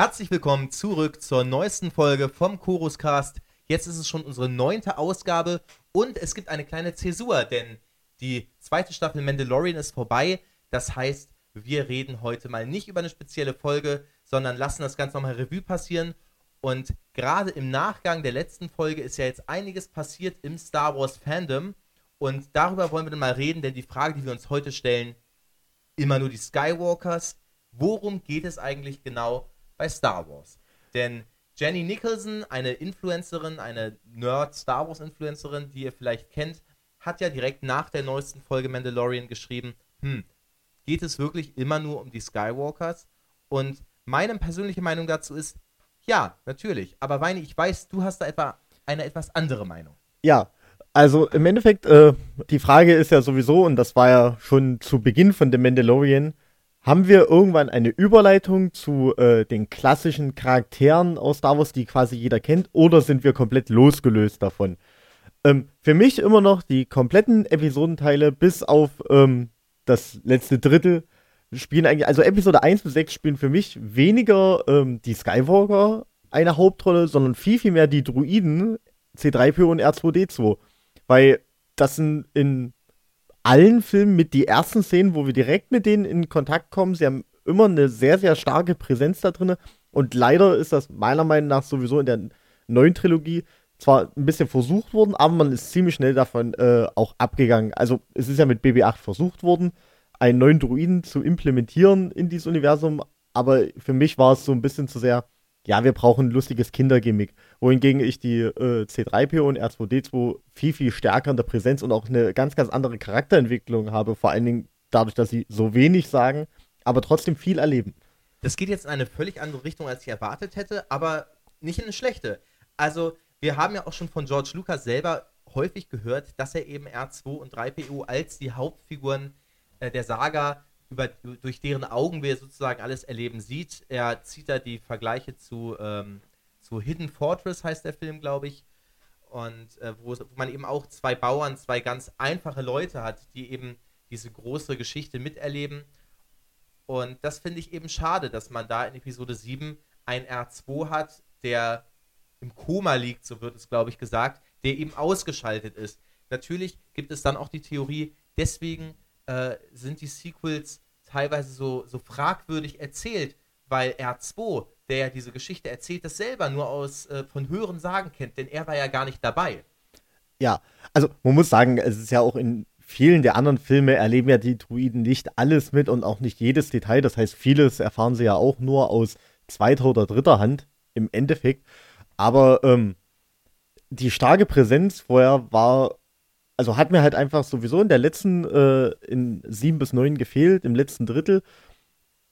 Herzlich willkommen zurück zur neuesten Folge vom Choruscast. Jetzt ist es schon unsere neunte Ausgabe und es gibt eine kleine Zäsur, denn die zweite Staffel Mandalorian ist vorbei. Das heißt, wir reden heute mal nicht über eine spezielle Folge, sondern lassen das Ganze nochmal Revue passieren. Und gerade im Nachgang der letzten Folge ist ja jetzt einiges passiert im Star Wars Fandom. Und darüber wollen wir dann mal reden, denn die Frage, die wir uns heute stellen, immer nur die Skywalkers. Worum geht es eigentlich genau bei Star Wars? Denn Jenny Nicholson, eine Influencerin, eine Nerd-Star Wars-Influencerin, die ihr vielleicht kennt, hat ja direkt nach der neuesten Folge Mandalorian geschrieben, hm, geht es wirklich immer nur um die Skywalkers? Und meine persönliche Meinung dazu ist, ja, natürlich. Aber Weini, ich weiß, du hast da etwa eine etwas andere Meinung. Ja, also im Endeffekt, äh, die Frage ist ja sowieso, und das war ja schon zu Beginn von The Mandalorian, haben wir irgendwann eine Überleitung zu äh, den klassischen Charakteren aus Star Wars, die quasi jeder kennt, oder sind wir komplett losgelöst davon? Ähm, für mich immer noch die kompletten Episodenteile bis auf ähm, das letzte Drittel spielen eigentlich, also Episode 1 bis 6 spielen für mich weniger ähm, die Skywalker eine Hauptrolle, sondern viel, viel mehr die Druiden C3PO und R2D2. Weil das sind in allen Filmen mit die ersten Szenen, wo wir direkt mit denen in Kontakt kommen. Sie haben immer eine sehr, sehr starke Präsenz da drin. Und leider ist das meiner Meinung nach sowieso in der neuen Trilogie zwar ein bisschen versucht worden, aber man ist ziemlich schnell davon äh, auch abgegangen. Also es ist ja mit BB-8 versucht worden, einen neuen Druiden zu implementieren in dieses Universum, aber für mich war es so ein bisschen zu sehr, ja, wir brauchen ein lustiges Kindergimmick. Wohingegen ich die äh, C3PO und R2D2 viel, viel stärker in der Präsenz und auch eine ganz, ganz andere Charakterentwicklung habe, vor allen Dingen dadurch, dass sie so wenig sagen, aber trotzdem viel erleben. Das geht jetzt in eine völlig andere Richtung, als ich erwartet hätte, aber nicht in eine schlechte. Also, wir haben ja auch schon von George Lucas selber häufig gehört, dass er eben R2 und 3PO als die Hauptfiguren äh, der Saga, über, durch deren Augen wir sozusagen alles erleben, sieht. Er zieht da die Vergleiche zu, ähm, zu Hidden Fortress, heißt der Film, glaube ich. Und äh, wo, man eben auch zwei Bauern, zwei ganz einfache Leute hat, die eben diese große Geschichte miterleben. Und das finde ich eben schade, dass man da in Episode 7 ein R2 hat, der im Koma liegt, so wird es, glaube ich, gesagt, der eben ausgeschaltet ist. Natürlich gibt es dann auch die Theorie, deswegen äh, sind die Sequels teilweise so, so fragwürdig erzählt, weil R2, der ja diese Geschichte erzählt, das selber nur aus äh, von höheren Sagen kennt, denn er war ja gar nicht dabei. Ja, also man muss sagen, es ist ja auch in vielen der anderen Filme erleben ja die Druiden nicht alles mit und auch nicht jedes Detail. Das heißt, vieles erfahren sie ja auch nur aus zweiter oder dritter Hand im Endeffekt. Aber ähm, die starke Präsenz vorher war also hat mir halt einfach sowieso in der letzten, äh, in sieben bis neun gefehlt, im letzten Drittel.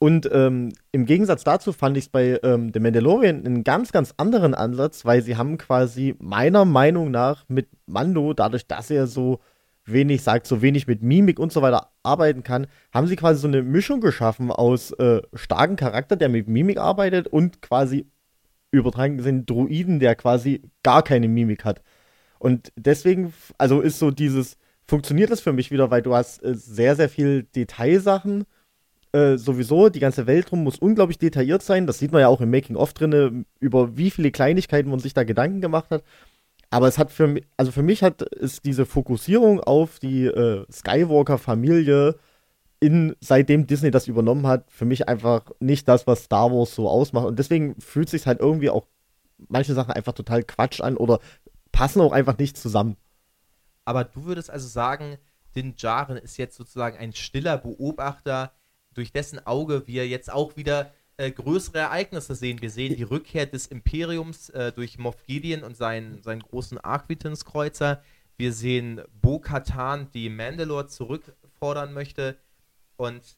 Und ähm, im Gegensatz dazu fand ich es bei ähm, The Mandalorian einen ganz, ganz anderen Ansatz, weil sie haben quasi meiner Meinung nach mit Mando, dadurch, dass er so wenig sagt, so wenig mit Mimik und so weiter arbeiten kann, haben sie quasi so eine Mischung geschaffen aus äh, starken Charakter, der mit Mimik arbeitet und quasi übertragen gesehen Druiden, der quasi gar keine Mimik hat. Und deswegen, also ist so dieses, funktioniert das für mich wieder, weil du hast äh, sehr, sehr viel Detailsachen. Äh, sowieso, die ganze Welt rum muss unglaublich detailliert sein. Das sieht man ja auch im Making-of drin, über wie viele Kleinigkeiten man sich da Gedanken gemacht hat. Aber es hat für mich, also für mich hat es diese Fokussierung auf die äh, Skywalker-Familie in, seitdem Disney das übernommen hat, für mich einfach nicht das, was Star Wars so ausmacht. Und deswegen fühlt sich halt irgendwie auch manche Sachen einfach total Quatsch an oder passen auch einfach nicht zusammen. Aber du würdest also sagen, Din Djarin ist jetzt sozusagen ein stiller Beobachter, durch dessen Auge wir jetzt auch wieder äh, größere Ereignisse sehen. Wir sehen die Rückkehr des Imperiums äh, durch Moff Gideon und seinen, seinen großen Arquitens-Kreuzer. Wir sehen Bo-Katan, die Mandalore zurückfordern möchte. Und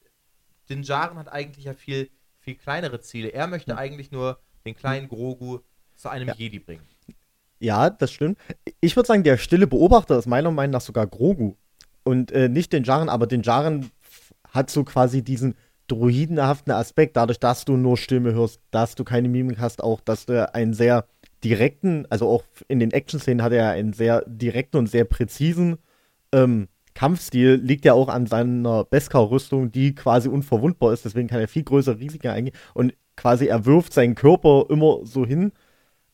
Din Djarin hat eigentlich ja viel, viel kleinere Ziele. Er möchte ja. eigentlich nur den kleinen Grogu zu einem ja. Jedi bringen. Ja, das stimmt. Ich würde sagen, der stille Beobachter ist meiner Meinung nach sogar Grogu. Und äh, nicht den Jaren, aber den Jaren hat so quasi diesen druidenhaften Aspekt, dadurch, dass du nur Stimme hörst, dass du keine Mimik hast, auch, dass du einen sehr direkten, also auch in den Action-Szenen hat er einen sehr direkten und sehr präzisen ähm, Kampfstil, liegt ja auch an seiner Beskar-Rüstung, die quasi unverwundbar ist, deswegen kann er viel größere Risiken eingehen. Und quasi er wirft seinen Körper immer so hin,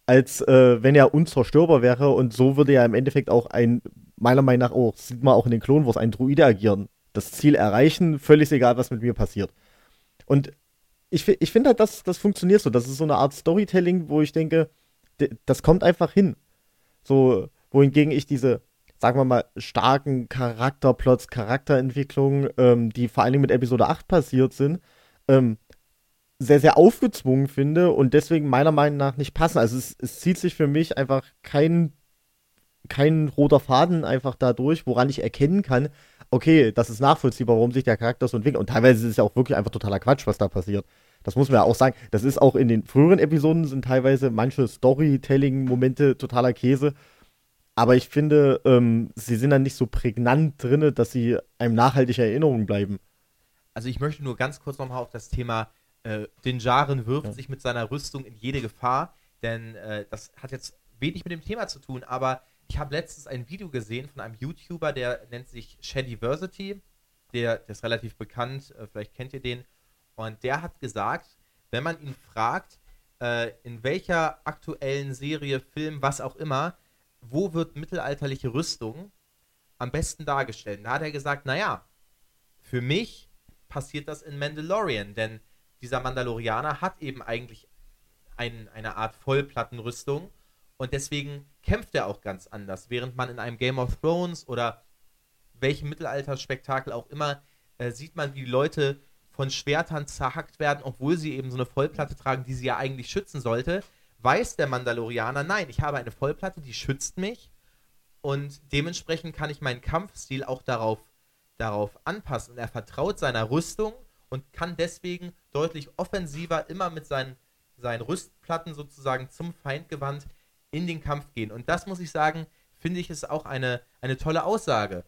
als äh, wenn er unzerstörbar wäre und so würde ja im Endeffekt auch ein, meiner Meinung nach auch, sieht man auch in den Clone Wars, ein Druide agieren. Das Ziel erreichen, völlig egal, was mit mir passiert. Und ich, ich finde halt, das, das funktioniert so. Das ist so eine Art Storytelling, wo ich denke, das kommt einfach hin. So, wohingegen ich diese, sagen wir mal, starken Charakterplots, Charakterentwicklungen, ähm, die vor allen Dingen mit Episode 8 passiert sind, ähm, sehr, sehr aufgezwungen finde und deswegen meiner Meinung nach nicht passen. Also es, es zieht sich für mich einfach kein, kein roter Faden einfach dadurch, woran ich erkennen kann, okay, das ist nachvollziehbar, warum sich der Charakter so entwickelt. Und teilweise ist es ja auch wirklich einfach totaler Quatsch, was da passiert. Das muss man ja auch sagen. Das ist auch in den früheren Episoden sind teilweise manche Storytelling-Momente totaler Käse. Aber ich finde, ähm, sie sind dann nicht so prägnant drin, dass sie einem nachhaltig Erinnerung bleiben. Also ich möchte nur ganz kurz nochmal auf das Thema äh, Dinjaren wirft ja. sich mit seiner Rüstung in jede Gefahr, denn äh, das hat jetzt wenig mit dem Thema zu tun, aber ich habe letztens ein Video gesehen von einem YouTuber, der nennt sich Shadiversity, der, der ist relativ bekannt, äh, vielleicht kennt ihr den, und der hat gesagt, wenn man ihn fragt, äh, in welcher aktuellen Serie, Film, was auch immer, wo wird mittelalterliche Rüstung am besten dargestellt? Da hat er gesagt, naja, für mich passiert das in Mandalorian, denn dieser Mandalorianer hat eben eigentlich ein, eine Art Vollplattenrüstung. Und deswegen kämpft er auch ganz anders. Während man in einem Game of Thrones oder welchem Mittelalterspektakel auch immer äh, sieht man, wie die Leute von Schwertern zerhackt werden, obwohl sie eben so eine Vollplatte tragen, die sie ja eigentlich schützen sollte, weiß der Mandalorianer, nein, ich habe eine Vollplatte, die schützt mich und dementsprechend kann ich meinen Kampfstil auch darauf, darauf anpassen. Und er vertraut seiner Rüstung und kann deswegen deutlich offensiver immer mit seinen, seinen Rüstplatten sozusagen zum Feind gewandt in den Kampf gehen. Und das muss ich sagen, finde ich, ist auch eine, eine tolle Aussage.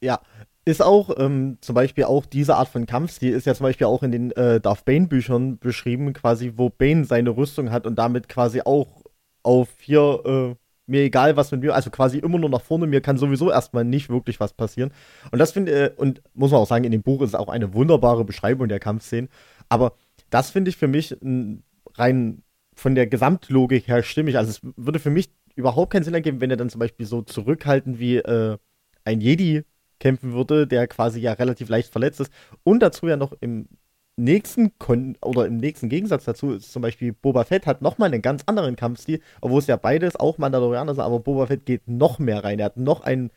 Ja, ist auch ähm, zum Beispiel auch diese Art von Kampfstil ist ja zum Beispiel auch in den äh, Darth Bane Büchern beschrieben, quasi wo Bane seine Rüstung hat und damit quasi auch auf hier äh, mir egal was mit mir, also quasi immer nur nach vorne, mir kann sowieso erstmal nicht wirklich was passieren. Und das finde äh, und muss man auch sagen, in dem Buch ist es auch eine wunderbare Beschreibung der Kampfszenen, aber das finde ich für mich rein von der Gesamtlogik her stimmig. Also es würde für mich überhaupt keinen Sinn ergeben, wenn er dann zum Beispiel so zurückhaltend wie äh, ein Jedi kämpfen würde, der quasi ja relativ leicht verletzt ist. Und dazu ja noch im nächsten Kon oder im nächsten Gegensatz dazu ist zum Beispiel Boba Fett hat nochmal einen ganz anderen Kampfstil, obwohl es ja beides auch Mandalorianer sind, aber Boba Fett geht noch mehr rein. Er hat noch einen,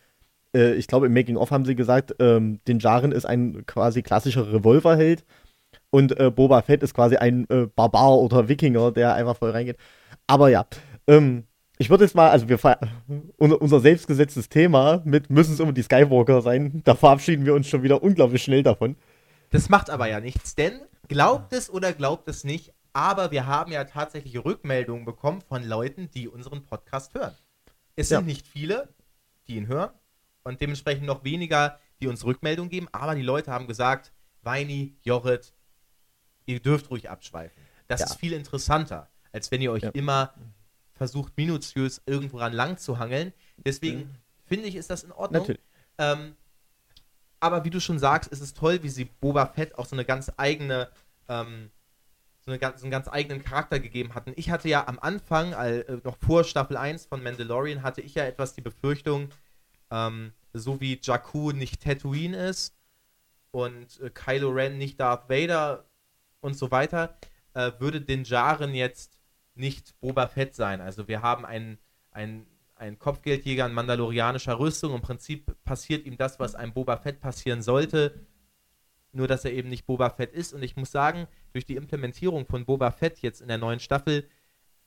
äh, ich glaube im Making of haben sie gesagt, ähm, den Jaren ist ein quasi klassischer Revolverheld und äh, Boba Fett ist quasi ein äh, Barbar oder Wikinger, der einfach voll reingeht. Aber ja, ähm, ich würde jetzt mal, also wir unser, unser selbstgesetztes Thema mit müssen es immer die Skywalker sein, da verabschieden wir uns schon wieder unglaublich schnell davon. Das macht aber ja nichts, denn glaubt es oder glaubt es nicht, aber wir haben ja tatsächlich Rückmeldungen bekommen von Leuten, die unseren Podcast hören. Es sind ja. nicht viele, die ihn hören und dementsprechend noch weniger, die uns Rückmeldungen geben, aber die Leute haben gesagt, Weini, Jorit, ihr dürft ruhig abschweifen. Das ja. ist viel interessanter, als wenn ihr euch ja. immer versucht, minutiös irgendwo ran lang zu hangeln. Deswegen mhm. finde ich, ist das in Ordnung. Ähm, aber wie du schon sagst, ist es toll, wie sie Boba Fett auch so eine ganz eigene, ähm, so, eine so einen ganz eigenen Charakter gegeben hatten. Ich hatte ja am Anfang, äh, noch vor Staffel 1 von Mandalorian, hatte ich ja etwas die Befürchtung, ähm, so wie Jakku nicht Tatooine ist und äh, Kylo Ren nicht Darth Vader und so weiter, äh, würde Din Djarin jetzt nicht Boba Fett sein. Also wir haben einen, einen, einen Kopfgeldjäger in mandalorianischer Rüstung. Im Prinzip passiert ihm das, was einem Boba Fett passieren sollte, nur dass er eben nicht Boba Fett ist. Und ich muss sagen, durch die Implementierung von Boba Fett jetzt in der neuen Staffel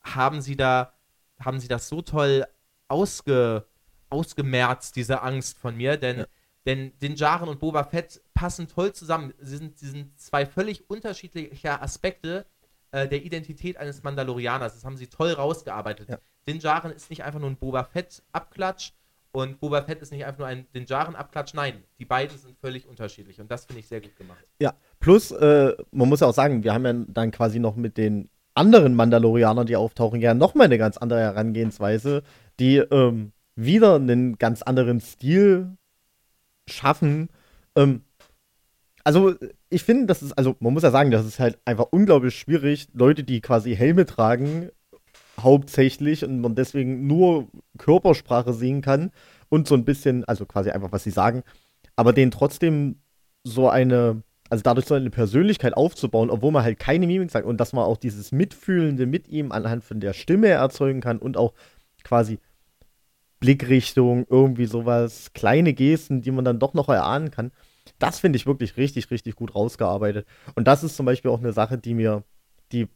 haben sie da, haben sie das so toll ausge, ausgemerzt, diese Angst von mir, denn, ja. Denn Din Djarin und Boba Fett passen toll zusammen. Sie sind, sie sind zwei völlig unterschiedliche Aspekte äh, der Identität eines Mandalorianers. Das haben sie toll rausgearbeitet. Ja. Din Djarin ist nicht einfach nur ein Boba Fett-Abklatsch und Boba Fett ist nicht einfach nur ein Din Djarin-Abklatsch. Nein, die beiden sind völlig unterschiedlich und das finde ich sehr gut gemacht. Ja, plus, äh, man muss ja auch sagen, wir haben ja dann quasi noch mit den anderen Mandalorianern, die auftauchen, ja nochmal eine ganz andere Herangehensweise, die ähm, wieder einen ganz anderen Stil schaffen. Ähm, also ich finde, das ist, also man muss ja sagen, das ist halt einfach unglaublich schwierig, Leute, die quasi Helme tragen, hauptsächlich und man deswegen nur Körpersprache sehen kann und so ein bisschen, also quasi einfach, was sie sagen, aber denen trotzdem so eine, also dadurch so eine Persönlichkeit aufzubauen, obwohl man halt keine Mimik sagt und dass man auch dieses Mitfühlende mit ihm anhand von der Stimme erzeugen kann und auch quasi Blickrichtung, irgendwie sowas, kleine Gesten, die man dann doch noch erahnen kann. Das finde ich wirklich richtig, richtig gut rausgearbeitet. Und das ist zum Beispiel auch eine Sache, die mir, die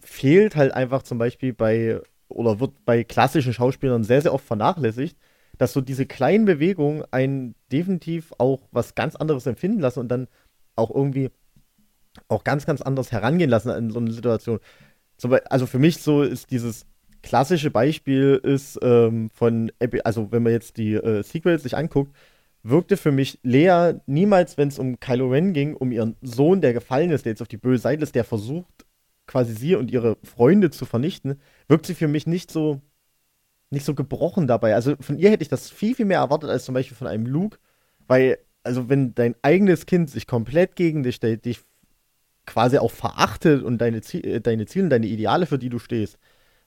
fehlt halt einfach zum Beispiel bei, oder wird bei klassischen Schauspielern sehr, sehr oft vernachlässigt, dass so diese kleinen Bewegungen einen definitiv auch was ganz anderes empfinden lassen und dann auch irgendwie auch ganz, ganz anders herangehen lassen in so eine Situation. Also für mich so ist dieses klassische Beispiel ist ähm, von, also wenn man jetzt die äh, Sequels sich anguckt, wirkte für mich Lea niemals, wenn es um Kylo Ren ging, um ihren Sohn, der gefallen ist, der jetzt auf die böse Seite ist, der versucht, quasi sie und ihre Freunde zu vernichten, wirkt sie für mich nicht so, nicht so gebrochen dabei. Also von ihr hätte ich das viel, viel mehr erwartet als zum Beispiel von einem Luke, weil, also wenn dein eigenes Kind sich komplett gegen dich stellt, dich quasi auch verachtet und deine, Ziel, äh, deine Ziele, deine Ideale, für die du stehst,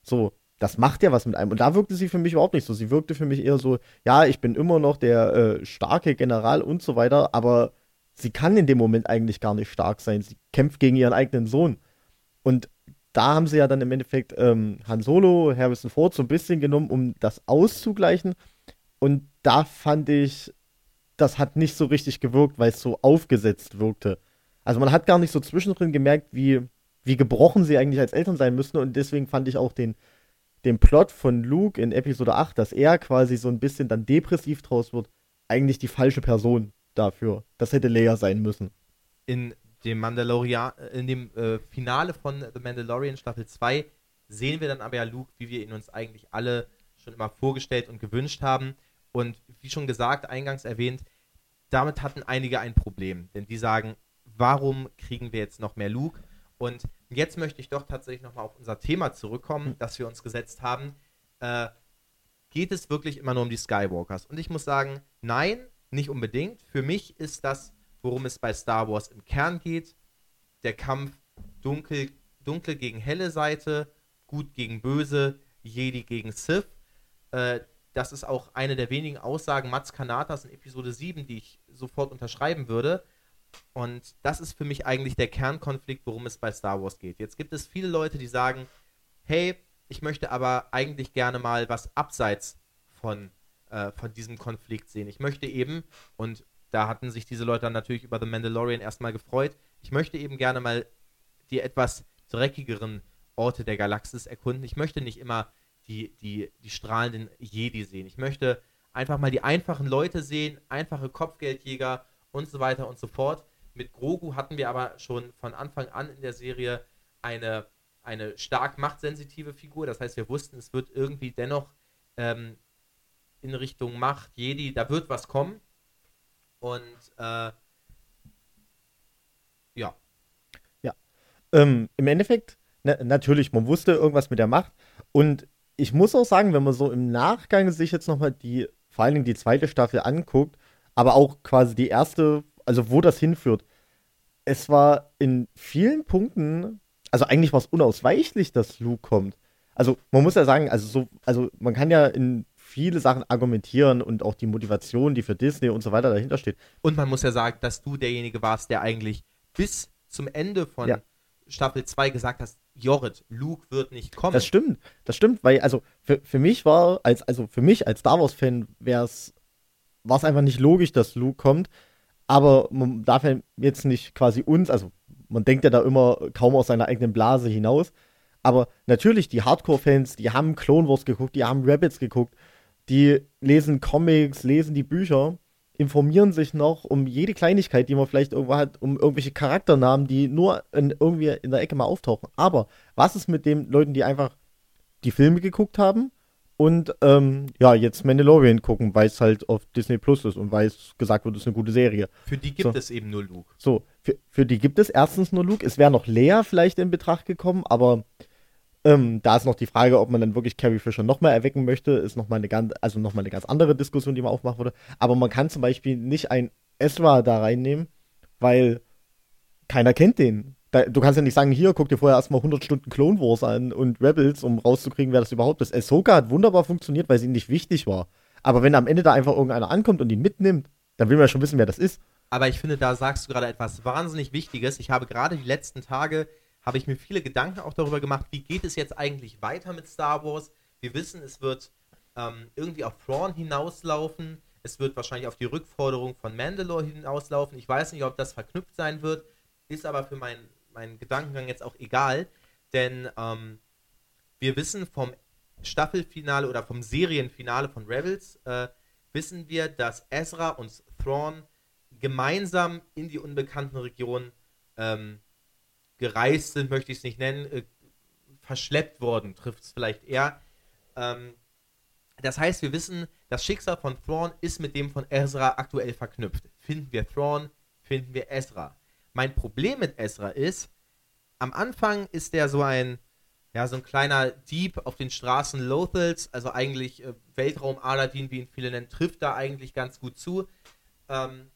so, das macht ja was mit einem. Und da wirkte sie für mich überhaupt nicht so. Sie wirkte für mich eher so, ja, ich bin immer noch der äh, starke General und so weiter, aber sie kann in dem Moment eigentlich gar nicht stark sein. Sie kämpft gegen ihren eigenen Sohn. Und da haben sie ja dann im Endeffekt ähm, Han Solo, Harrison Ford so ein bisschen genommen, um das auszugleichen. Und da fand ich, das hat nicht so richtig gewirkt, weil es so aufgesetzt wirkte. Also man hat gar nicht so zwischendrin gemerkt, wie, wie gebrochen sie eigentlich als Eltern sein müssen. Und deswegen fand ich auch den, den Plot von Luke in Episode 8, dass er quasi so ein bisschen dann depressiv draus wird, eigentlich die falsche Person dafür. Das hätte Leia sein müssen. In dem Mandalorian, äh, in dem äh, Finale von The Mandalorian Staffel 2 sehen wir dann aber ja Luke, wie wir ihn uns eigentlich alle schon immer vorgestellt und gewünscht haben. Und wie schon gesagt, eingangs erwähnt, damit hatten einige ein Problem. Denn die sagen, warum kriegen wir jetzt noch mehr Luke? Und jetzt möchte ich doch tatsächlich nochmal auf unser Thema zurückkommen, hm. das wir uns gesetzt haben. Äh, geht es wirklich immer nur um die Skywalkers? Und ich muss sagen, nein, nicht unbedingt. Für mich ist das, worum es bei Star Wars im Kern geht, der Kampf dunkel, dunkle gegen helle Seite, gut gegen böse, Jedi gegen Sith. Äh, das ist auch eine der wenigen Aussagen Mats Kanatas in Episode 7, die ich sofort unterschreiben würde. Und das ist für mich eigentlich der Kernkonflikt, worum es bei Star Wars geht. Jetzt gibt es viele Leute, die sagen, hey, ich möchte aber eigentlich gerne mal was abseits von, äh, von diesem Konflikt sehen. Ich möchte eben, und da hatten sich diese Leute dann natürlich über The Mandalorian erstmal gefreut, ich möchte eben gerne mal die etwas dreckigeren Orte der Galaxis erkunden. Ich möchte nicht immer die, die, die strahlenden Jedi sehen. Ich möchte einfach mal die einfachen Leute sehen, einfache Kopfgeldjäger und so weiter und so fort. Mit Grogu hatten wir aber schon von Anfang an in der Serie eine, eine stark machtsensitive Figur. Das heißt, wir wussten, es wird irgendwie dennoch ähm, in Richtung Macht, Jedi, da wird was kommen. Und äh, ja. Ja. Ähm, Im Endeffekt, na, natürlich, man wusste irgendwas mit der Macht. Und ich muss auch sagen, wenn man so im Nachgang sich jetzt nochmal die, vor allen Dingen die zweite Staffel anguckt, aber auch quasi die erste, also wo das hinführt. Es war in vielen Punkten, also eigentlich war es unausweichlich, dass Luke kommt. Also man muss ja sagen, also so, also man kann ja in viele Sachen argumentieren und auch die Motivation, die für Disney und so weiter dahinter steht. Und man muss ja sagen, dass du derjenige warst, der eigentlich bis zum Ende von ja. Staffel 2 gesagt hast, Jorrit, Luke wird nicht kommen. Das stimmt, das stimmt, weil also für, für mich war, als, also für mich als Star Wars-Fan wäre es war es einfach nicht logisch, dass Luke kommt. Aber man darf ja jetzt nicht quasi uns, also man denkt ja da immer kaum aus seiner eigenen Blase hinaus. Aber natürlich, die Hardcore-Fans, die haben Clone Wars geguckt, die haben Rabbits geguckt, die lesen Comics, lesen die Bücher, informieren sich noch um jede Kleinigkeit, die man vielleicht irgendwo hat, um irgendwelche Charakternamen, die nur in, irgendwie in der Ecke mal auftauchen. Aber was ist mit den Leuten, die einfach die Filme geguckt haben und ähm, ja, jetzt Mandalorian gucken, weil es halt auf Disney Plus ist und weil es gesagt wird, es ist eine gute Serie. Für die gibt so. es eben nur Luke. So, für, für die gibt es erstens nur Luke. Es wäre noch Lea vielleicht in Betracht gekommen, aber ähm, da ist noch die Frage, ob man dann wirklich Carrie Fisher nochmal erwecken möchte, ist nochmal eine ganz, also noch mal eine ganz andere Diskussion, die man aufmachen würde. Aber man kann zum Beispiel nicht ein Ezra da reinnehmen, weil keiner kennt den. Da, du kannst ja nicht sagen, hier, guck dir vorher erstmal 100 Stunden Clone Wars an und Rebels, um rauszukriegen, wer das überhaupt ist. Ahsoka hat wunderbar funktioniert, weil sie nicht wichtig war. Aber wenn am Ende da einfach irgendeiner ankommt und ihn mitnimmt, dann will man ja schon wissen, wer das ist. Aber ich finde, da sagst du gerade etwas wahnsinnig Wichtiges. Ich habe gerade die letzten Tage, habe ich mir viele Gedanken auch darüber gemacht, wie geht es jetzt eigentlich weiter mit Star Wars. Wir wissen, es wird ähm, irgendwie auf Thrawn hinauslaufen. Es wird wahrscheinlich auf die Rückforderung von Mandalore hinauslaufen. Ich weiß nicht, ob das verknüpft sein wird, ist aber für meinen mein Gedankengang jetzt auch egal, denn ähm, wir wissen vom Staffelfinale oder vom Serienfinale von Rebels, äh, wissen wir, dass Ezra und Thrawn gemeinsam in die unbekannten Regionen ähm, gereist sind, möchte ich es nicht nennen, äh, verschleppt worden, trifft es vielleicht eher. Ähm, das heißt, wir wissen, das Schicksal von Thrawn ist mit dem von Ezra aktuell verknüpft. Finden wir Thrawn, finden wir Ezra. Mein Problem mit Ezra ist, am Anfang ist der so ein, ja, so ein kleiner Dieb auf den Straßen Lothals, also eigentlich äh, Weltraum Aladdin, wie ihn viele nennen, trifft da eigentlich ganz gut zu. Ähm,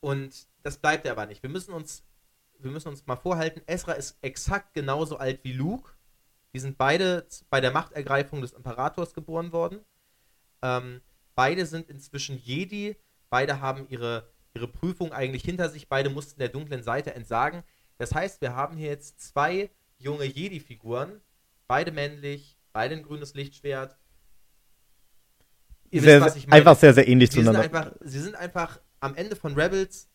und das bleibt er aber nicht. Wir müssen uns, wir müssen uns mal vorhalten, Ezra ist exakt genauso alt wie Luke. Die sind beide bei der Machtergreifung des Imperators geboren worden. Ähm, beide sind inzwischen Jedi. Beide haben ihre, ihre Prüfung eigentlich hinter sich. Beide mussten der dunklen Seite entsagen. Das heißt, wir haben hier jetzt zwei junge Jedi-Figuren. Beide männlich, beide ein grünes Lichtschwert. Ihr sehr, wisst, was ich meine. Einfach sehr, sehr ähnlich sie zueinander. Sind einfach, sie sind einfach am Ende von Rebels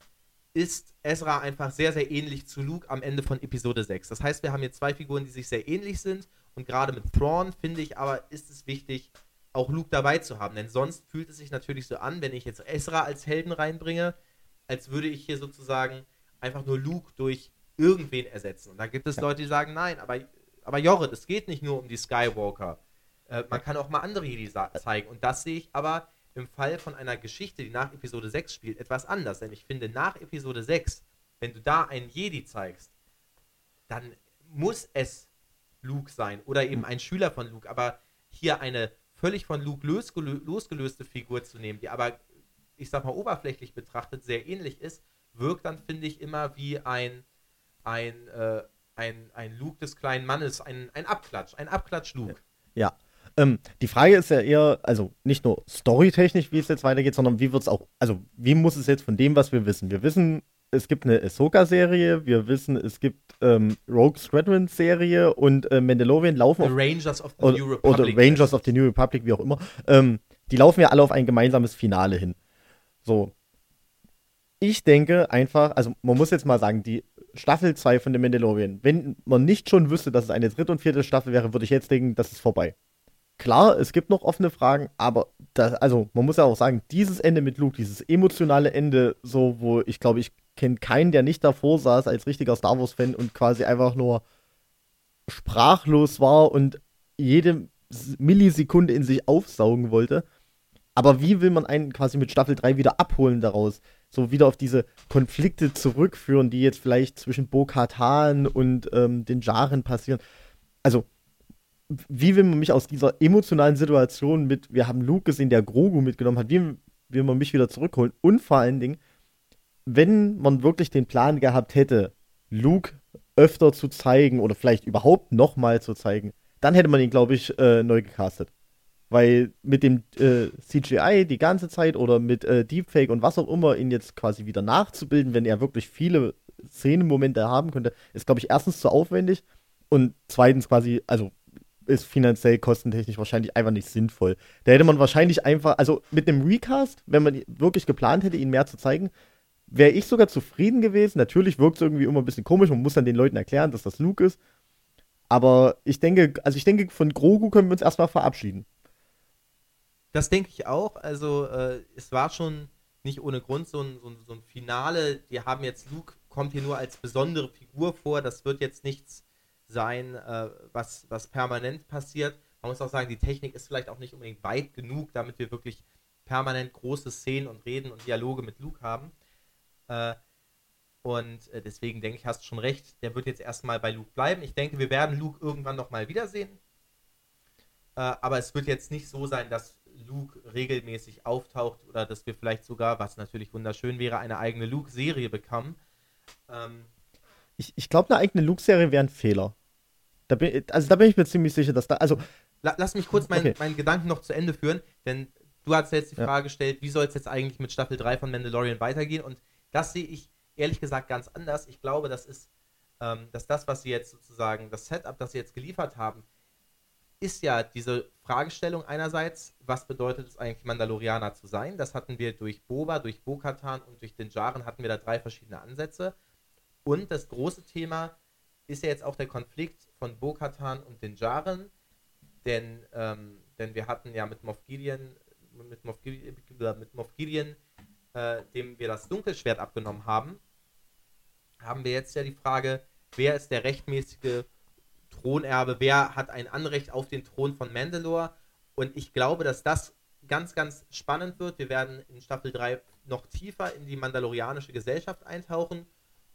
ist Ezra einfach sehr, sehr ähnlich zu Luke am Ende von Episode 6. Das heißt, wir haben hier zwei Figuren, die sich sehr ähnlich sind. Und gerade mit Thrawn, finde ich aber, ist es wichtig, auch Luke dabei zu haben. Denn sonst fühlt es sich natürlich so an, wenn ich jetzt Ezra als Helden reinbringe, als würde ich hier sozusagen einfach nur Luke durch irgendwen ersetzen. Und da gibt es ja. Leute, die sagen, nein, aber, aber Jorrit, es geht nicht nur um die Skywalker. Äh, man kann auch mal andere Jedi zeigen. Und das sehe ich aber im Fall von einer Geschichte, die nach Episode 6 spielt, etwas anders. Denn ich finde, nach Episode 6, wenn du da einen Jedi zeigst, dann muss es Luke sein oder eben ein Schüler von Luke. Aber hier eine völlig von Luke losgelöste Figur zu nehmen, die aber, ich sag mal, oberflächlich betrachtet sehr ähnlich ist, wirkt dann, finde ich, immer wie ein, ein, äh, ein, ein Luke des kleinen Mannes, ein, ein Abklatsch, ein Abklatsch-Luke. Ja, ähm, die Frage ist ja eher, also nicht nur storytechnisch, wie es jetzt weitergeht, sondern wie wird es auch, also wie muss es jetzt von dem, was wir wissen? Wir wissen, es gibt eine Ahsoka-Serie, wir wissen, es gibt ähm, Rogue Squadron-Serie und äh, Mandalorian laufen the auf, Rangers of the New Republic. Oder Rangers of the New Republic, wie auch immer. Ähm, die laufen ja alle auf ein gemeinsames Finale hin. So. Ich denke einfach, also man muss jetzt mal sagen, die Staffel 2 von The Mandalorian, wenn man nicht schon wüsste, dass es eine dritte und vierte Staffel wäre, würde ich jetzt denken, das ist vorbei. Klar, es gibt noch offene Fragen, aber das, also man muss ja auch sagen, dieses Ende mit Luke, dieses emotionale Ende, so wo ich glaube, ich kenne keinen, der nicht davor saß als richtiger Star Wars-Fan und quasi einfach nur sprachlos war und jede Millisekunde in sich aufsaugen wollte. Aber wie will man einen quasi mit Staffel 3 wieder abholen daraus? So wieder auf diese Konflikte zurückführen, die jetzt vielleicht zwischen Bo-Katan und ähm, den Jaren passieren. Also, wie will man mich aus dieser emotionalen Situation mit, wir haben Luke gesehen, der Grogu mitgenommen hat, wie will man mich wieder zurückholen? Und vor allen Dingen, wenn man wirklich den Plan gehabt hätte, Luke öfter zu zeigen oder vielleicht überhaupt nochmal zu zeigen, dann hätte man ihn, glaube ich, äh, neu gecastet. Weil mit dem äh, CGI die ganze Zeit oder mit äh, Deepfake und was auch immer ihn jetzt quasi wieder nachzubilden, wenn er wirklich viele Szenenmomente haben könnte, ist, glaube ich, erstens zu aufwendig und zweitens quasi, also ist finanziell kostentechnisch wahrscheinlich einfach nicht sinnvoll. Da hätte man wahrscheinlich einfach, also mit einem Recast, wenn man wirklich geplant hätte, ihn mehr zu zeigen, wäre ich sogar zufrieden gewesen. Natürlich wirkt es irgendwie immer ein bisschen komisch, man muss dann den Leuten erklären, dass das Luke ist. Aber ich denke, also ich denke, von Grogu können wir uns erstmal verabschieden. Das denke ich auch. Also äh, es war schon nicht ohne Grund so ein, so, ein, so ein Finale. Wir haben jetzt Luke, kommt hier nur als besondere Figur vor. Das wird jetzt nichts sein, äh, was, was permanent passiert. Man muss auch sagen, die Technik ist vielleicht auch nicht unbedingt weit genug, damit wir wirklich permanent große Szenen und Reden und Dialoge mit Luke haben. Äh, und äh, deswegen denke ich, hast du schon recht, der wird jetzt erstmal bei Luke bleiben. Ich denke, wir werden Luke irgendwann nochmal wiedersehen. Äh, aber es wird jetzt nicht so sein, dass Luke regelmäßig auftaucht oder dass wir vielleicht sogar, was natürlich wunderschön wäre, eine eigene Luke-Serie bekommen. Ähm, ich, ich glaube, eine eigene Luke-Serie wäre ein Fehler. Da bin, also da bin ich mir ziemlich sicher, dass da, also. Lass mich kurz meinen, okay. meinen Gedanken noch zu Ende führen, denn du hast jetzt die Frage ja. gestellt, wie soll es jetzt eigentlich mit Staffel 3 von Mandalorian weitergehen? Und das sehe ich ehrlich gesagt ganz anders. Ich glaube, das ist, ähm, dass das, was sie jetzt sozusagen, das Setup, das sie jetzt geliefert haben, ist ja diese Fragestellung einerseits, was bedeutet es eigentlich, Mandalorianer zu sein? Das hatten wir durch Boba, durch Bo-Katan und durch den Jaren hatten wir da drei verschiedene Ansätze. Und das große Thema ist ja jetzt auch der Konflikt von Bo-Katan und den Jaren, denn, ähm, denn wir hatten ja mit Moff Gideon, mit Moff Gideon, mit Moff Gideon äh, dem wir das Dunkelschwert abgenommen haben, haben wir jetzt ja die Frage, wer ist der rechtmäßige Thronerbe, wer hat ein Anrecht auf den Thron von Mandalore und ich glaube, dass das ganz, ganz spannend wird. Wir werden in Staffel 3 noch tiefer in die mandalorianische Gesellschaft eintauchen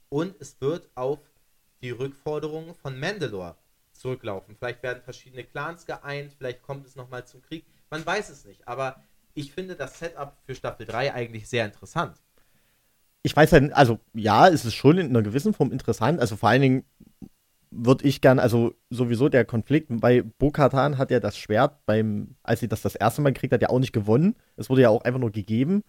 und es wird auf die Rückforderungen von Mandalore zurücklaufen. Vielleicht werden verschiedene Clans geeint, vielleicht kommt es nochmal zum Krieg. Man weiß es nicht, aber ich finde das Setup für Staffel 3 eigentlich sehr interessant. Ich weiß halt, also ja, es ist schon in einer gewissen Form interessant. Also vor allen Dingen würde ich gern, also sowieso der Konflikt bei Bo-Katan hat ja das Schwert beim, als sie das das erste Mal gekriegt hat, ja auch nicht gewonnen. Es wurde ja auch einfach nur gegeben.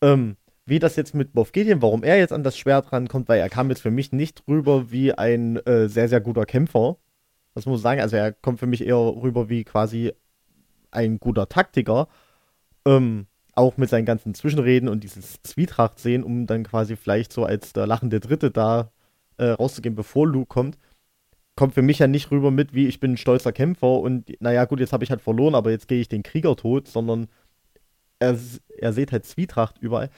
Ähm, wie das jetzt mit Moff Gideon, warum er jetzt an das Schwert rankommt, weil er kam jetzt für mich nicht rüber wie ein äh, sehr, sehr guter Kämpfer. Das muss ich sagen. Also er kommt für mich eher rüber wie quasi ein guter Taktiker. Ähm, auch mit seinen ganzen Zwischenreden und dieses Zwietracht sehen, um dann quasi vielleicht so als der lachende Dritte da äh, rauszugehen, bevor Luke kommt, kommt für mich ja nicht rüber mit, wie ich bin ein stolzer Kämpfer und naja, gut, jetzt habe ich halt verloren, aber jetzt gehe ich den Krieger tot, sondern er, er sieht halt Zwietracht überall.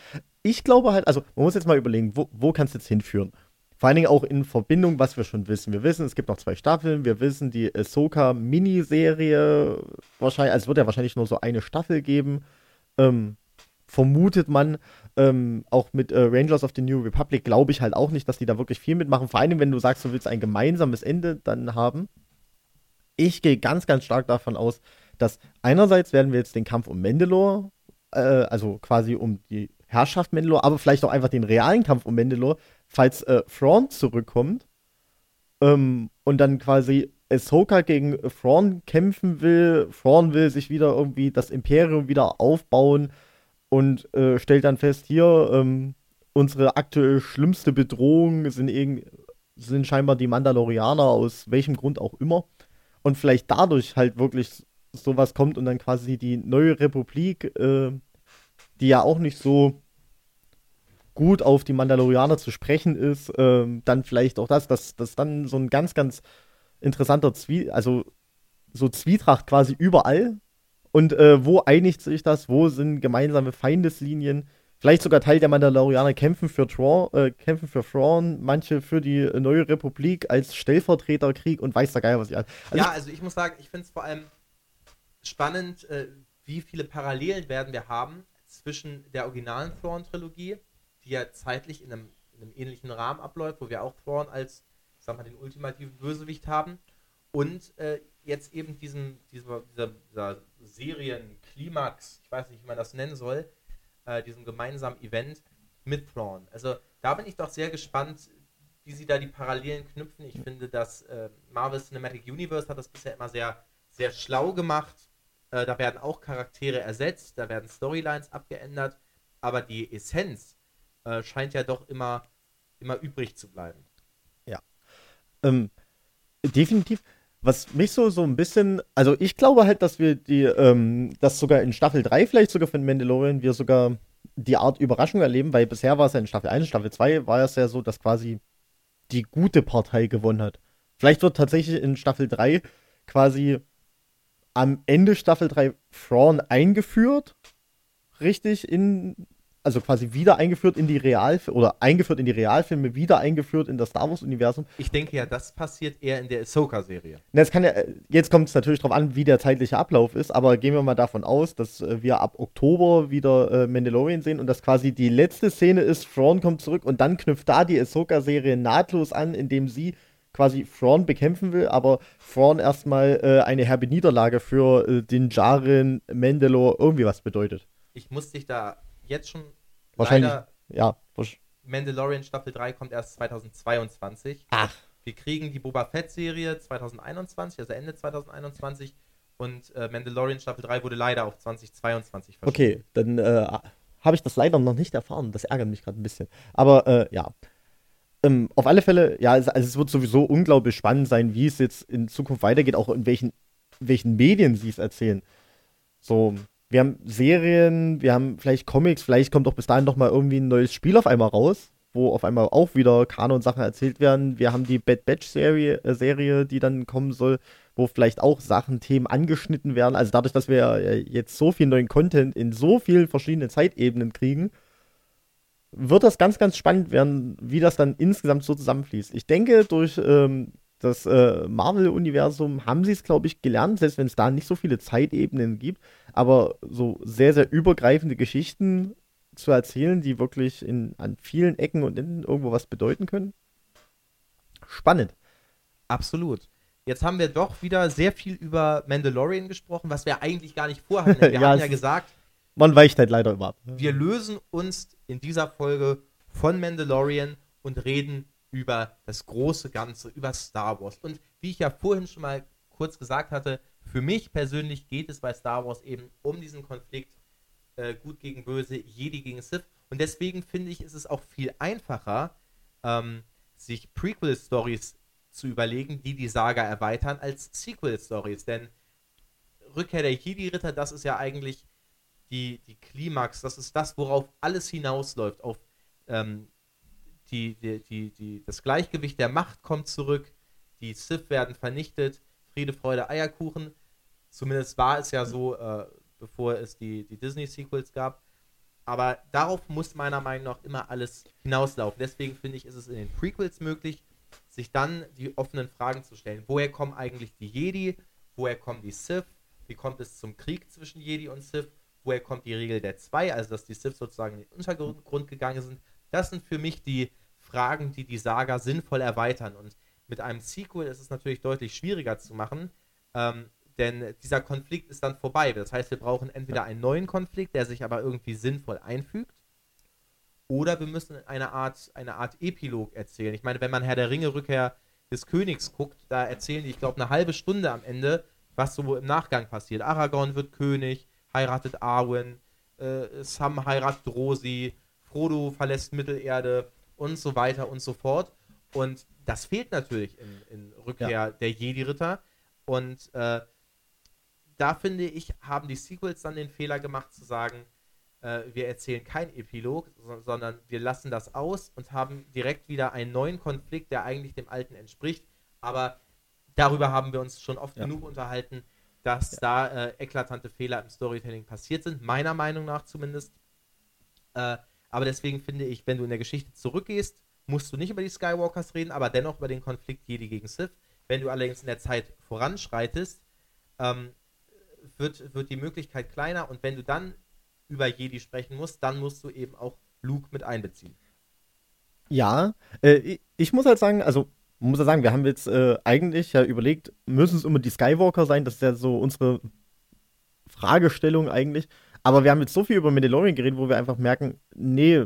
Ich glaube halt, also man muss jetzt mal überlegen, wo, wo kann es jetzt hinführen? Vor allen Dingen auch in Verbindung, was wir schon wissen. Wir wissen, es gibt noch zwei Staffeln. Wir wissen, die Ahsoka-Miniserie, wahrscheinlich, also es wird ja wahrscheinlich nur so eine Staffel geben. Ähm, vermutet man, ähm, auch mit äh, Rangers of the New Republic, glaube ich halt auch nicht, dass die da wirklich viel mitmachen. Vor allem, wenn du sagst, du willst ein gemeinsames Ende dann haben. Ich gehe ganz, ganz stark davon aus, dass einerseits werden wir jetzt den Kampf um Mandalore, äh, also quasi um die Herrschaft Mandalore, aber vielleicht auch einfach den realen Kampf um Mandalore, falls äh, Thrawn zurückkommt ähm, und dann quasi Ahsoka gegen Thrawn kämpfen will, Thrawn will sich wieder irgendwie das Imperium wieder aufbauen und äh, stellt dann fest, hier, ähm, unsere aktuell schlimmste Bedrohung sind, sind scheinbar die Mandalorianer, aus welchem Grund auch immer. Und vielleicht dadurch halt wirklich sowas kommt und dann quasi die neue Republik, äh, die ja auch nicht so gut auf die Mandalorianer zu sprechen ist, ähm, dann vielleicht auch das, dass das dann so ein ganz, ganz interessanter Zwie also so Zwietracht quasi überall. Und äh, wo einigt sich das? Wo sind gemeinsame Feindeslinien? Vielleicht sogar Teil der Mandalorianer kämpfen für Thrawn, äh, kämpfen für Thrawn, manche für die neue Republik als Stellvertreterkrieg und weiß der Geil, was ich also Ja, also ich muss sagen, ich finde es vor allem spannend, äh, wie viele Parallelen werden wir haben zwischen der originalen Thrawn-Trilogie die ja zeitlich in einem, in einem ähnlichen Rahmen abläuft, wo wir auch Thrawn als, sag mal, den ultimativen Bösewicht haben. Und äh, jetzt eben diesem, dieser, dieser, dieser Serienklimax, ich weiß nicht, wie man das nennen soll, äh, diesem gemeinsamen Event mit Thrawn. Also da bin ich doch sehr gespannt, wie sie da die Parallelen knüpfen. Ich finde, dass äh, Marvel Cinematic Universe hat das bisher immer sehr, sehr schlau gemacht. Äh, da werden auch Charaktere ersetzt, da werden Storylines abgeändert, aber die Essenz äh, scheint ja doch immer, immer übrig zu bleiben. Ja. Ähm, definitiv. Was mich so, so ein bisschen, also ich glaube halt, dass wir die, ähm, dass sogar in Staffel 3 vielleicht sogar von Mandalorian wir sogar die Art Überraschung erleben, weil bisher war es ja in Staffel 1, Staffel 2 war es ja so, dass quasi die gute Partei gewonnen hat. Vielleicht wird tatsächlich in Staffel 3 quasi am Ende Staffel 3 Thrawn eingeführt, richtig in also quasi wieder eingeführt in die Realfilme oder eingeführt in die Realfilme, wieder eingeführt in das Star Wars-Universum. Ich denke ja, das passiert eher in der Ahsoka-Serie. Jetzt, ja, jetzt kommt es natürlich darauf an, wie der zeitliche Ablauf ist, aber gehen wir mal davon aus, dass äh, wir ab Oktober wieder äh, Mandalorian sehen und dass quasi die letzte Szene ist, Thrawn kommt zurück und dann knüpft da die Ahsoka-Serie nahtlos an, indem sie quasi Thrawn bekämpfen will, aber Thrawn erstmal äh, eine herbe Niederlage für äh, den Jaren Mandalore irgendwie was bedeutet. Ich muss dich da jetzt schon Wahrscheinlich, leider, ja. Mandalorian Staffel 3 kommt erst 2022. Ach. Wir kriegen die Boba Fett-Serie 2021, also Ende 2021. Und äh, Mandalorian Staffel 3 wurde leider auf 2022 verschoben. Okay, dann äh, habe ich das leider noch nicht erfahren. Das ärgert mich gerade ein bisschen. Aber äh, ja. Ähm, auf alle Fälle, ja, also, es wird sowieso unglaublich spannend sein, wie es jetzt in Zukunft weitergeht, auch in welchen, welchen Medien sie es erzählen. So, wir haben Serien, wir haben vielleicht Comics, vielleicht kommt auch bis dahin noch mal irgendwie ein neues Spiel auf einmal raus, wo auf einmal auch wieder Kanon-Sachen erzählt werden. Wir haben die Bad Batch-Serie, äh, Serie, die dann kommen soll, wo vielleicht auch Sachen, Themen angeschnitten werden. Also dadurch, dass wir jetzt so viel neuen Content in so vielen verschiedenen Zeitebenen kriegen, wird das ganz, ganz spannend werden, wie das dann insgesamt so zusammenfließt. Ich denke, durch ähm, das äh, Marvel-Universum haben sie es, glaube ich, gelernt, selbst wenn es da nicht so viele Zeitebenen gibt, aber so sehr, sehr übergreifende Geschichten zu erzählen, die wirklich in, an vielen Ecken und Enden irgendwo was bedeuten können. Spannend. Absolut. Jetzt haben wir doch wieder sehr viel über Mandalorian gesprochen, was wir eigentlich gar nicht vorhatten. Wir ja, haben ja gesagt, man weicht halt leider immer ab. Wir lösen uns in dieser Folge von Mandalorian und reden über das große Ganze, über Star Wars. Und wie ich ja vorhin schon mal kurz gesagt hatte, für mich persönlich geht es bei Star Wars eben um diesen Konflikt äh, Gut gegen Böse, Jedi gegen Sith. Und deswegen finde ich, ist es auch viel einfacher, ähm, sich Prequel-Stories zu überlegen, die die Saga erweitern, als Sequel-Stories. Denn Rückkehr der Jedi-Ritter, das ist ja eigentlich die, die Klimax, das ist das, worauf alles hinausläuft, auf ähm, die, die, die, die, das Gleichgewicht der Macht kommt zurück, die Sith werden vernichtet, Friede, Freude, Eierkuchen. Zumindest war es ja so, äh, bevor es die, die Disney-Sequels gab. Aber darauf muss meiner Meinung nach immer alles hinauslaufen. Deswegen finde ich, ist es in den Prequels möglich, sich dann die offenen Fragen zu stellen. Woher kommen eigentlich die Jedi? Woher kommen die Sith? Wie kommt es zum Krieg zwischen Jedi und Sith? Woher kommt die Regel der zwei? Also, dass die Sith sozusagen in den Untergrund gegangen sind. Das sind für mich die Fragen, die die Saga sinnvoll erweitern. Und mit einem Sequel ist es natürlich deutlich schwieriger zu machen, ähm, denn dieser Konflikt ist dann vorbei. Das heißt, wir brauchen entweder einen neuen Konflikt, der sich aber irgendwie sinnvoll einfügt, oder wir müssen eine Art, eine Art Epilog erzählen. Ich meine, wenn man Herr der Ringe Rückkehr des Königs guckt, da erzählen die, ich glaube, eine halbe Stunde am Ende, was so im Nachgang passiert. Aragorn wird König, heiratet Arwen, äh, Sam heiratet Rosi, Frodo verlässt Mittelerde und so weiter und so fort. Und das fehlt natürlich in, in Rückkehr ja. der Jedi-Ritter. Und äh, da finde ich, haben die Sequels dann den Fehler gemacht zu sagen, äh, wir erzählen kein Epilog, so, sondern wir lassen das aus und haben direkt wieder einen neuen Konflikt, der eigentlich dem alten entspricht. Aber darüber haben wir uns schon oft ja. genug unterhalten, dass ja. da äh, eklatante Fehler im Storytelling passiert sind, meiner Meinung nach zumindest. Äh, aber deswegen finde ich, wenn du in der Geschichte zurückgehst, musst du nicht über die Skywalkers reden, aber dennoch über den Konflikt Jedi gegen Sith. Wenn du allerdings in der Zeit voranschreitest, ähm, wird, wird die Möglichkeit kleiner und wenn du dann über Jedi sprechen musst, dann musst du eben auch Luke mit einbeziehen. Ja, äh, ich muss halt sagen, also muss ja sagen, wir haben jetzt äh, eigentlich ja überlegt, müssen es immer die Skywalker sein? Das ist ja so unsere Fragestellung eigentlich. Aber wir haben jetzt so viel über Mandalorian geredet, wo wir einfach merken, nee,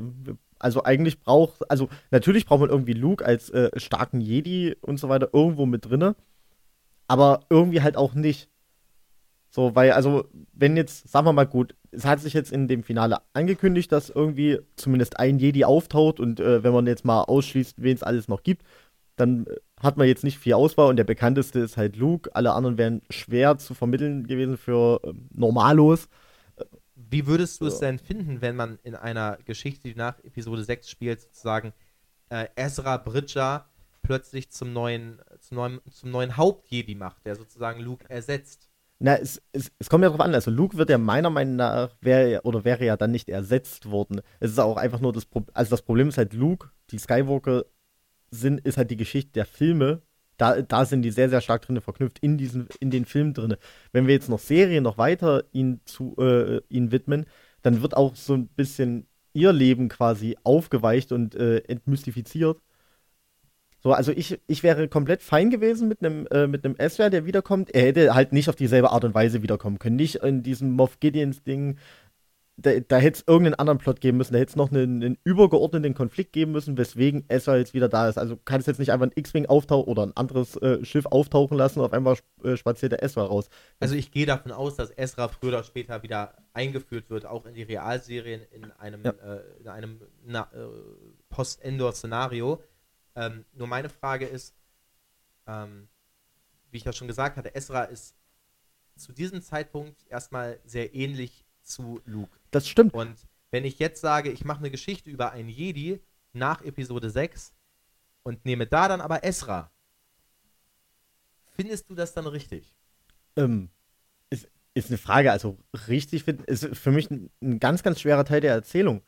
also eigentlich braucht, also natürlich braucht man irgendwie Luke als äh, starken Jedi und so weiter irgendwo mit drinne, aber irgendwie halt auch nicht. So, weil, also, wenn jetzt, sagen wir mal gut, es hat sich jetzt in dem Finale angekündigt, dass irgendwie zumindest ein Jedi auftaucht und äh, wenn man jetzt mal ausschließt, wen es alles noch gibt, dann äh, hat man jetzt nicht viel Auswahl und der bekannteste ist halt Luke. Alle anderen wären schwer zu vermitteln gewesen für äh, Normalos. Wie würdest du so. es denn finden, wenn man in einer Geschichte, die nach Episode 6 spielt, sozusagen äh, Ezra Bridger plötzlich zum neuen, zum neuen, zum neuen Haupt-Jedi macht, der sozusagen Luke ersetzt? Na, es, es, es kommt ja darauf an. Also Luke wird ja meiner Meinung nach wäre oder wäre ja dann nicht ersetzt worden. Es ist auch einfach nur das Problem. Also das Problem ist halt Luke, die Skywalker sind, ist halt die Geschichte der Filme. Da, da sind die sehr, sehr stark drin verknüpft in diesen, in den Filmen drin. Wenn wir jetzt noch Serien noch weiter ihn zu äh, ihn widmen, dann wird auch so ein bisschen ihr Leben quasi aufgeweicht und äh, entmystifiziert. So, also ich, ich wäre komplett fein gewesen mit einem äh, mit einem Ezra, der wiederkommt. Er hätte halt nicht auf dieselbe Art und Weise wiederkommen können. Nicht in diesem Moff Gideons Ding, da, da hätte es irgendeinen anderen Plot geben müssen, da hätte es noch einen, einen, übergeordneten Konflikt geben müssen, weswegen Ezra jetzt wieder da ist. Also kann es jetzt nicht einfach ein X-Wing auftauchen oder ein anderes äh, Schiff auftauchen lassen und auf einmal äh, spaziert der Ezra raus. Also ich gehe davon aus, dass Ezra früher oder später wieder eingeführt wird, auch in die Realserien in einem, ja. äh, in einem äh, Post-Endor-Szenario. Ähm, nur meine Frage ist, ähm, wie ich ja schon gesagt hatte, Ezra ist zu diesem Zeitpunkt erstmal sehr ähnlich zu Luke. Das stimmt. Und wenn ich jetzt sage, ich mache eine Geschichte über einen Jedi nach Episode 6 und nehme da dann aber Ezra, findest du das dann richtig? Ähm, ist, ist eine Frage. Also richtig finden, ist für mich ein, ein, ganz, ganz schwerer Teil der Erzählung,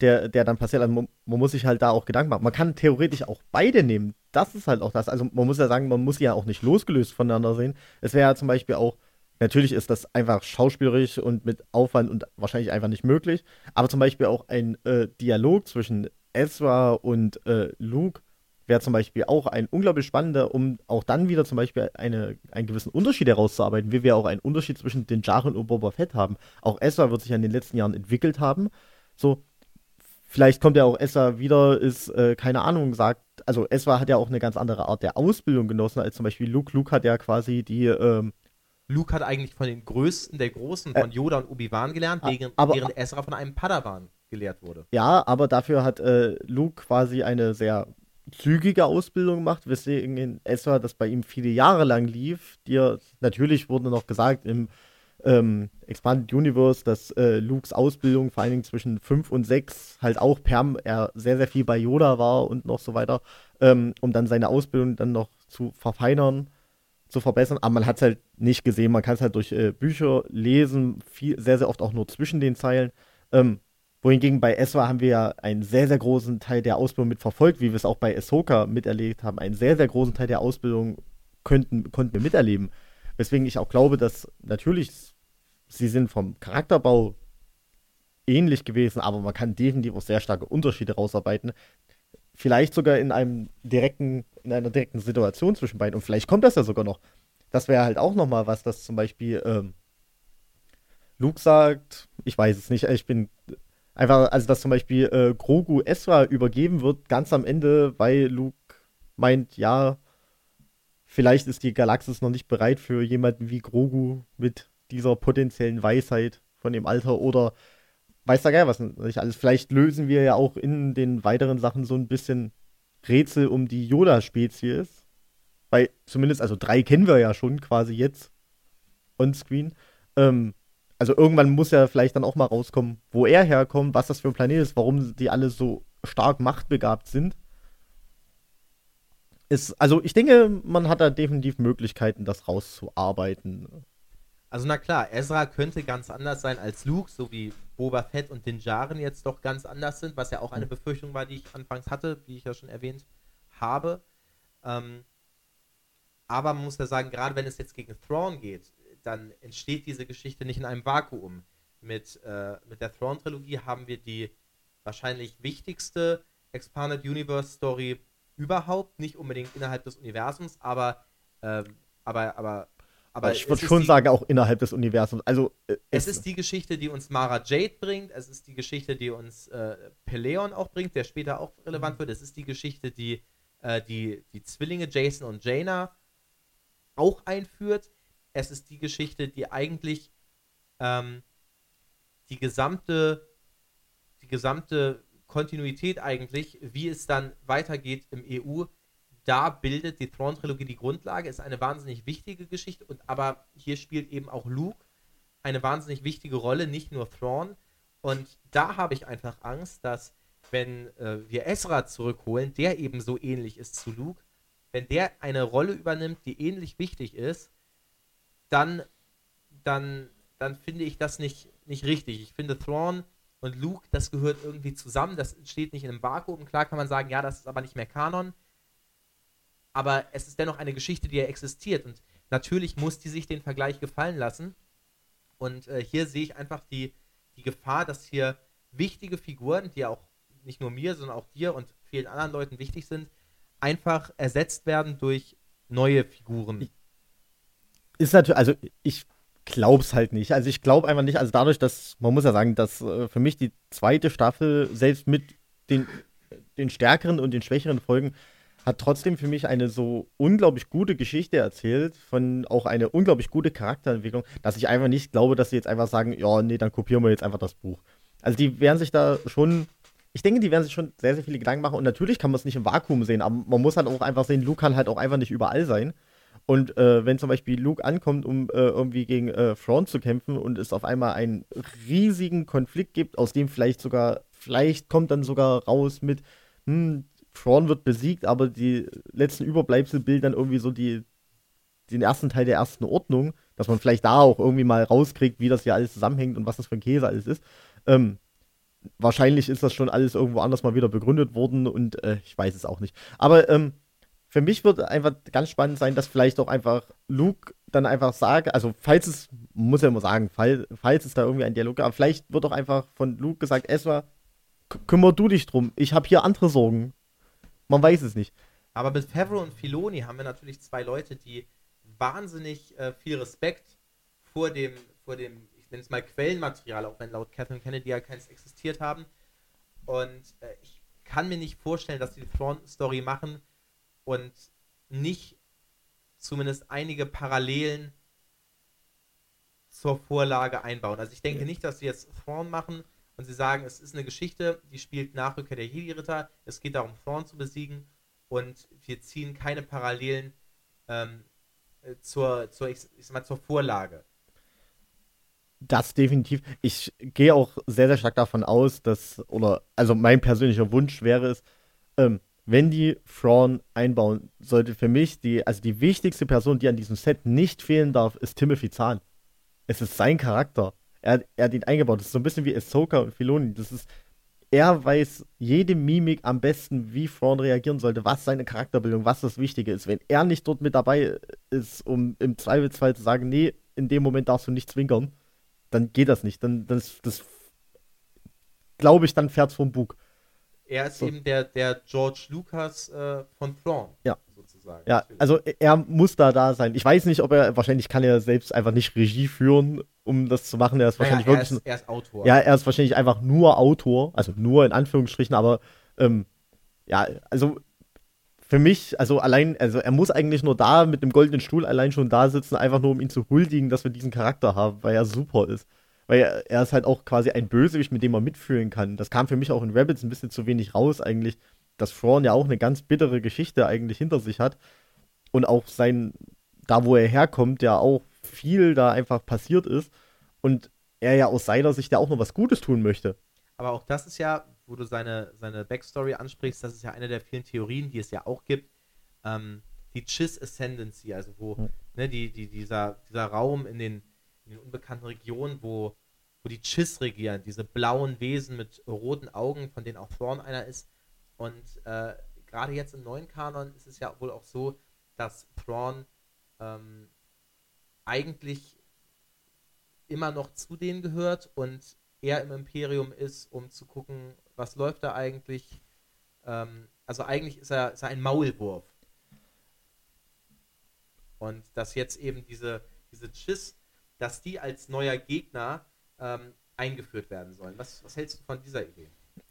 der, der dann passiert. Also man, man, muss sich halt da auch Gedanken machen. Man kann theoretisch auch beide nehmen. Das ist halt auch das. Also man muss ja sagen, man muss sie ja auch nicht losgelöst voneinander sehen. Es wäre ja zum Beispiel auch Natürlich ist das einfach schauspielerisch und mit Aufwand und wahrscheinlich einfach nicht möglich. Aber zum Beispiel auch ein äh, Dialog zwischen Ezra und äh, Luke wäre zum Beispiel auch ein unglaublich spannender, um auch dann wieder zum Beispiel eine, einen gewissen Unterschied herauszuarbeiten, wie wir auch einen Unterschied zwischen den Jaren und Boba Fett haben. Auch Ezra wird sich in den letzten Jahren entwickelt haben. So, vielleicht kommt ja auch Ezra wieder, ist, äh, keine Ahnung, sagt, also Ezra hat ja auch eine ganz andere Art der Ausbildung genossen als zum Beispiel Luke. Luke hat ja quasi die, ähm, Luke hat eigentlich von den Größten der Großen, von äh, Yoda und Obi-Wan gelernt, während, aber, während Ezra von einem Padawan gelehrt wurde. Ja, aber dafür hat äh, Luke quasi eine sehr zügige Ausbildung gemacht, weswegen in Ezra das bei ihm viele Jahre lang lief. Dir natürlich wurde noch gesagt im ähm, Expanded Universe, dass äh, Lukes Ausbildung vor allen Dingen zwischen 5 und 6 halt auch per er sehr, sehr viel bei Yoda war und noch so weiter, ähm, um dann seine Ausbildung dann noch zu verfeinern zu verbessern, aber man hat es halt nicht gesehen. Man kann es halt durch äh, Bücher lesen, viel, sehr, sehr oft auch nur zwischen den Zeilen. Ähm, wohingegen bei Ezra haben wir ja einen sehr, sehr großen Teil der Ausbildung mit verfolgt, wie wir es auch bei Ahsoka miterlebt haben. Einen sehr, sehr großen Teil der Ausbildung könnten, konnten wir miterleben. Weswegen ich auch glaube, dass natürlich sie sind vom Charakterbau ähnlich gewesen, aber man kann definitiv auch sehr starke Unterschiede rausarbeiten vielleicht sogar in einem direkten, in einer direkten Situation zwischen beiden. Und vielleicht kommt das ja sogar noch. Das wäre halt auch nochmal was, dass zum Beispiel ähm, Luke sagt, ich weiß es nicht, ich bin einfach, also dass zum Beispiel äh, Grogu Ezra übergeben wird, ganz am Ende, weil Luke meint, ja, vielleicht ist die Galaxis noch nicht bereit für jemanden wie Grogu mit dieser potenziellen Weisheit von dem Alter oder weiß da geil was nicht alles. Vielleicht lösen wir ja auch in den weiteren Sachen so ein bisschen Rätsel um die Yoda-Spezies. Weil zumindest, also drei kennen wir ja schon quasi jetzt on-screen. Ähm, also irgendwann muss ja vielleicht dann auch mal rauskommen, wo er herkommt, was das für ein Planet ist, warum die alle so stark machtbegabt sind. Ist, also ich denke, man hat da definitiv Möglichkeiten, das rauszuarbeiten. Also na klar, Ezra könnte ganz anders sein als Luke, so wie Boba Fett und den Jaren jetzt doch ganz anders sind, was ja auch eine hm. Befürchtung war, die ich anfangs hatte, wie ich ja schon erwähnt habe. Ähm, aber man muss ja sagen, gerade wenn es jetzt gegen Thrawn geht, dann entsteht diese Geschichte nicht in einem Vakuum. Mit, äh, mit der Thrawn-Trilogie haben wir die wahrscheinlich wichtigste Expanded Universe Story überhaupt, nicht unbedingt innerhalb des Universums, aber, äh, aber, aber aber ich würde schon die, sagen, auch innerhalb des Universums. Also, äh, es, ist die Geschichte, die uns Mara Jade bringt. Es ist die Geschichte, die uns äh, Peleon auch bringt, der später auch relevant wird. Es ist die Geschichte, die äh, die, die Zwillinge Jason und Jaina auch einführt. Es ist die Geschichte, die eigentlich ähm, die gesamte die gesamte Kontinuität eigentlich, wie es dann weitergeht im EU, da bildet die Thrawn-Trilogie die Grundlage, ist eine wahnsinnig wichtige Geschichte, und aber hier spielt eben auch Luke eine wahnsinnig wichtige Rolle, nicht nur Thrawn. Und da habe ich einfach Angst, dass wenn äh, wir Ezra zurückholen, der eben so ähnlich ist zu Luke, wenn der eine Rolle übernimmt, die ähnlich wichtig ist, dann, dann, dann finde ich das nicht, nicht richtig. Ich finde Thrawn und Luke, das gehört irgendwie zusammen, das steht nicht in einem Vakuum. Klar kann man sagen, ja, das ist aber nicht mehr Kanon aber es ist dennoch eine Geschichte, die ja existiert. Und natürlich muss die sich den Vergleich gefallen lassen. Und äh, hier sehe ich einfach die, die Gefahr, dass hier wichtige Figuren, die ja auch nicht nur mir, sondern auch dir und vielen anderen Leuten wichtig sind, einfach ersetzt werden durch neue Figuren. Ist natürlich, also ich glaub's halt nicht. Also ich glaube einfach nicht, also dadurch, dass, man muss ja sagen, dass äh, für mich die zweite Staffel, selbst mit den, den stärkeren und den schwächeren Folgen, hat trotzdem für mich eine so unglaublich gute Geschichte erzählt, von auch eine unglaublich gute Charakterentwicklung, dass ich einfach nicht glaube, dass sie jetzt einfach sagen, ja, nee, dann kopieren wir jetzt einfach das Buch. Also die werden sich da schon, ich denke, die werden sich schon sehr, sehr viele Gedanken machen und natürlich kann man es nicht im Vakuum sehen, aber man muss halt auch einfach sehen, Luke kann halt auch einfach nicht überall sein. Und äh, wenn zum Beispiel Luke ankommt, um äh, irgendwie gegen äh, Thrawn zu kämpfen und es auf einmal einen riesigen Konflikt gibt, aus dem vielleicht sogar, vielleicht kommt dann sogar raus mit, hm, Thrawn wird besiegt, aber die letzten Überbleibsel bilden dann irgendwie so die, den ersten Teil der ersten Ordnung, dass man vielleicht da auch irgendwie mal rauskriegt, wie das hier alles zusammenhängt und was das für ein Käse alles ist. Ähm, wahrscheinlich ist das schon alles irgendwo anders mal wieder begründet worden und äh, ich weiß es auch nicht. Aber ähm, für mich wird einfach ganz spannend sein, dass vielleicht auch einfach Luke dann einfach sagt, also falls es, muss ja immer sagen, fall, falls es da irgendwie ein Dialog gab, vielleicht wird auch einfach von Luke gesagt, Ezra, kümmer du dich drum, ich habe hier andere Sorgen. Man weiß es nicht. Aber mit Favreau und Filoni haben wir natürlich zwei Leute, die wahnsinnig äh, viel Respekt vor dem, vor dem, ich nenne es mal Quellenmaterial, auch wenn laut Catherine Kennedy ja keins existiert haben. Und äh, ich kann mir nicht vorstellen, dass die Front-Story machen, und nicht zumindest einige Parallelen zur Vorlage einbauen. Also ich denke ja. nicht, dass sie jetzt Thrawn machen und sie sagen, es ist eine Geschichte, die spielt nach Rückkehr der Jedi-Ritter, es geht darum, Thrawn zu besiegen und wir ziehen keine Parallelen ähm, äh, zur, zur, ich, ich mal, zur Vorlage. Das definitiv. Ich gehe auch sehr, sehr stark davon aus, dass, oder, also mein persönlicher Wunsch wäre es, ähm, wenn die Thrawn einbauen, sollte für mich die, also die wichtigste Person, die an diesem Set nicht fehlen darf, ist Timothy Zahn. Es ist sein Charakter. Er, er hat ihn eingebaut. Das ist so ein bisschen wie Ahsoka und Filoni. Das ist, er weiß jede Mimik am besten, wie Thrawn reagieren sollte, was seine Charakterbildung, was das Wichtige ist. Wenn er nicht dort mit dabei ist, um im Zweifelsfall zu sagen, nee, in dem Moment darfst du nicht zwinkern, dann geht das nicht. Dann, das, das glaube ich, dann fährt es vom Bug. Er ist so. eben der, der George Lucas äh, von Thrawn. Ja. Sozusagen. Ja, also er muss da da sein. Ich weiß nicht, ob er, wahrscheinlich kann er selbst einfach nicht Regie führen, um das zu machen. Er ist wahrscheinlich naja, er wirklich. Ist, er ist Autor. Ja, er ist wahrscheinlich einfach nur Autor, also nur in Anführungsstrichen, aber ähm, ja, also für mich, also allein, also er muss eigentlich nur da mit dem goldenen Stuhl allein schon da sitzen, einfach nur um ihn zu huldigen, dass wir diesen Charakter haben, weil er super ist. Weil er, er ist halt auch quasi ein Bösewicht, mit dem man mitfühlen kann. Das kam für mich auch in Rabbits ein bisschen zu wenig raus, eigentlich, dass Thrawn ja auch eine ganz bittere Geschichte eigentlich hinter sich hat. Und auch sein, da wo er herkommt, ja auch viel da einfach passiert ist. Und er ja aus seiner Sicht ja auch noch was Gutes tun möchte. Aber auch das ist ja, wo du seine, seine Backstory ansprichst, das ist ja eine der vielen Theorien, die es ja auch gibt. Ähm, die Chiss Ascendancy, also wo hm. ne, die, die, dieser, dieser Raum in den in den unbekannten Regionen, wo, wo die Chiss regieren, diese blauen Wesen mit roten Augen, von denen auch Thrawn einer ist. Und äh, gerade jetzt im neuen Kanon ist es ja wohl auch so, dass Thrawn ähm, eigentlich immer noch zu denen gehört und er im Imperium ist, um zu gucken, was läuft da eigentlich. Ähm, also eigentlich ist er, ist er ein Maulwurf. Und dass jetzt eben diese, diese Chiss dass die als neuer Gegner ähm, eingeführt werden sollen. Was, was hältst du von dieser Idee?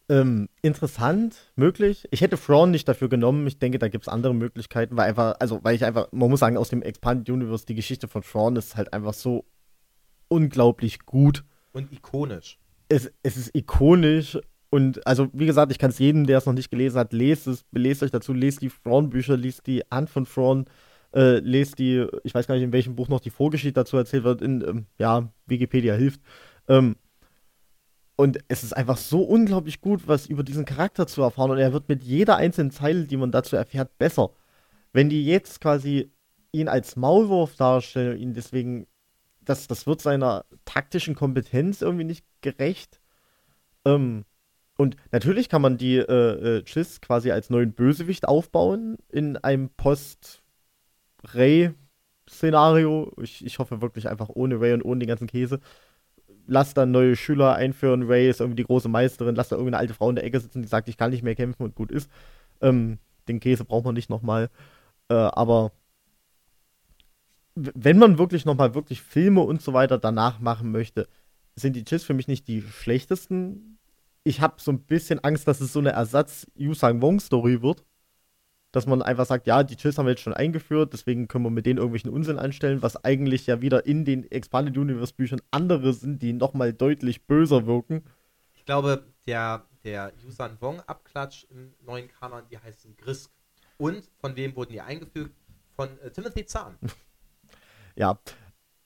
Ähm, interessant, möglich. Ich hätte Thrawn nicht dafür genommen. Ich denke, da gibt es andere Möglichkeiten, weil einfach, also weil ich einfach, man muss sagen, aus dem Expanded Universe, die Geschichte von Thrawn ist halt einfach so unglaublich gut. Und ikonisch. Es, es ist ikonisch und also, wie gesagt, ich kann es jedem, der es noch nicht gelesen hat, lest es, belest euch dazu, lest die Thrawn-Bücher, liest die Hand von Thrawn äh, lest die, ich weiß gar nicht, in welchem Buch noch die Vorgeschichte dazu erzählt wird, in, ähm, ja, Wikipedia hilft. Ähm, und es ist einfach so unglaublich gut, was über diesen Charakter zu erfahren. Und er wird mit jeder einzelnen Zeile, die man dazu erfährt, besser. Wenn die jetzt quasi ihn als Maulwurf darstellen, ihn deswegen, das, das wird seiner taktischen Kompetenz irgendwie nicht gerecht. Ähm, und natürlich kann man die äh, äh, Chiss quasi als neuen Bösewicht aufbauen in einem Post- Ray-Szenario. Ich, ich hoffe wirklich einfach ohne Ray und ohne den ganzen Käse. Lass dann neue Schüler einführen. Ray ist irgendwie die große Meisterin. Lass da irgendeine alte Frau in der Ecke sitzen, die sagt, ich kann nicht mehr kämpfen und gut ist. Ähm, den Käse braucht man nicht nochmal. Äh, aber wenn man wirklich nochmal wirklich Filme und so weiter danach machen möchte, sind die Chiss für mich nicht die schlechtesten. Ich habe so ein bisschen Angst, dass es so eine Ersatz Yu Sang Wong Story wird. Dass man einfach sagt, ja, die Chills haben wir jetzt schon eingeführt, deswegen können wir mit denen irgendwelchen Unsinn anstellen, was eigentlich ja wieder in den Expanded Universe Büchern andere sind, die nochmal deutlich böser wirken. Ich glaube, der, der Yusan Wong Abklatsch im neuen Kanon, die heißen Grisk. Und von wem wurden die eingefügt? Von äh, Timothy Zahn. ja.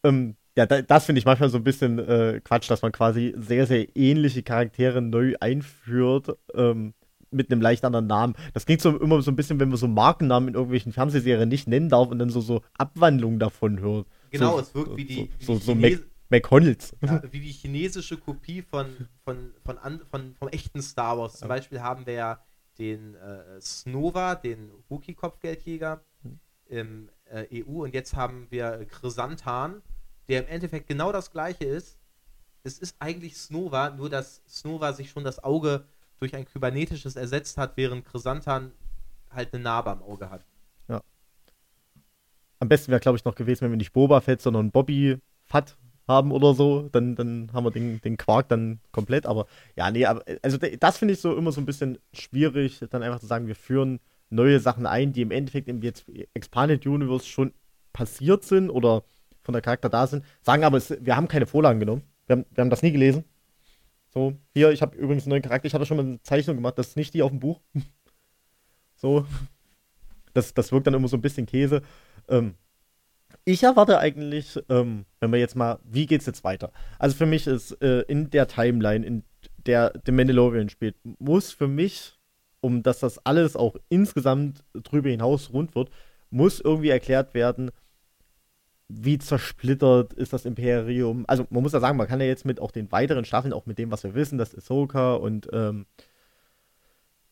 Ähm, ja, das finde ich manchmal so ein bisschen äh, Quatsch, dass man quasi sehr, sehr ähnliche Charaktere neu einführt. Ähm, mit einem leicht anderen Namen. Das klingt so immer so ein bisschen, wenn man so Markennamen in irgendwelchen Fernsehserien nicht nennen darf und dann so, so Abwandlungen davon hört. Genau, so, es wirkt wie die, so, wie so, so Mac McConnells. Ja, wie die chinesische Kopie von, von, von, von, von, vom echten Star Wars. Zum Beispiel haben wir ja den äh, Snova, den Wookie-Kopfgeldjäger mhm. im äh, EU und jetzt haben wir Chrysantan, der im Endeffekt genau das gleiche ist. Es ist eigentlich Snova, nur dass Snova sich schon das Auge durch ein kybernetisches ersetzt hat, während Chrysantan halt eine Narbe am Auge hat. Ja. Am besten wäre, glaube ich, noch gewesen, wenn wir nicht Boba Fett, sondern Bobby Fett haben oder so, dann, dann haben wir den, den Quark dann komplett. Aber ja, nee, aber, also das finde ich so immer so ein bisschen schwierig, dann einfach zu sagen, wir führen neue Sachen ein, die im Endeffekt im jetzt Expanded Universe schon passiert sind oder von der Charakter da sind, sagen aber, wir haben keine Vorlagen genommen. Wir haben, wir haben das nie gelesen. So, hier, ich habe übrigens einen neuen Charakter, ich hatte schon mal eine Zeichnung gemacht, das ist nicht die auf dem Buch. so. Das, das wirkt dann immer so ein bisschen Käse. Ähm, ich erwarte eigentlich, ähm, wenn wir jetzt mal, wie geht's jetzt weiter? Also für mich ist äh, in der Timeline, in der The Mandalorian spielt, muss für mich, um dass das alles auch insgesamt drüber hinaus rund wird, muss irgendwie erklärt werden, wie zersplittert ist das Imperium. Also man muss ja sagen, man kann ja jetzt mit auch den weiteren Staffeln, auch mit dem, was wir wissen, dass Ahsoka und ähm,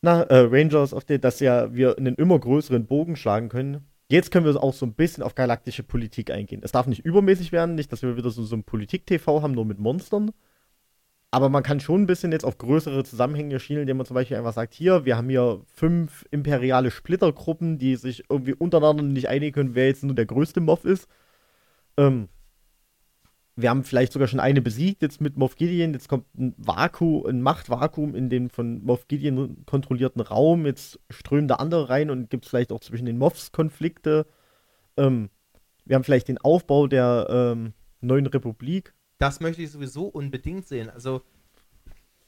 na, äh, Rangers of the, dass ja wir einen immer größeren Bogen schlagen können. Jetzt können wir auch so ein bisschen auf galaktische Politik eingehen. Es darf nicht übermäßig werden, nicht, dass wir wieder so, so ein Politik-TV haben, nur mit Monstern. Aber man kann schon ein bisschen jetzt auf größere Zusammenhänge schielen, indem man zum Beispiel einfach sagt, hier, wir haben hier fünf imperiale Splittergruppen, die sich irgendwie untereinander nicht einigen können, wer jetzt nur der größte Moff ist. Ähm, wir haben vielleicht sogar schon eine besiegt, jetzt mit Moff Gideon. Jetzt kommt ein Vakuum, ein Machtvakuum in den von Moff Gideon kontrollierten Raum. Jetzt strömen da andere rein und gibt es vielleicht auch zwischen den Moffs Konflikte. Ähm, wir haben vielleicht den Aufbau der ähm, neuen Republik. Das möchte ich sowieso unbedingt sehen. Also,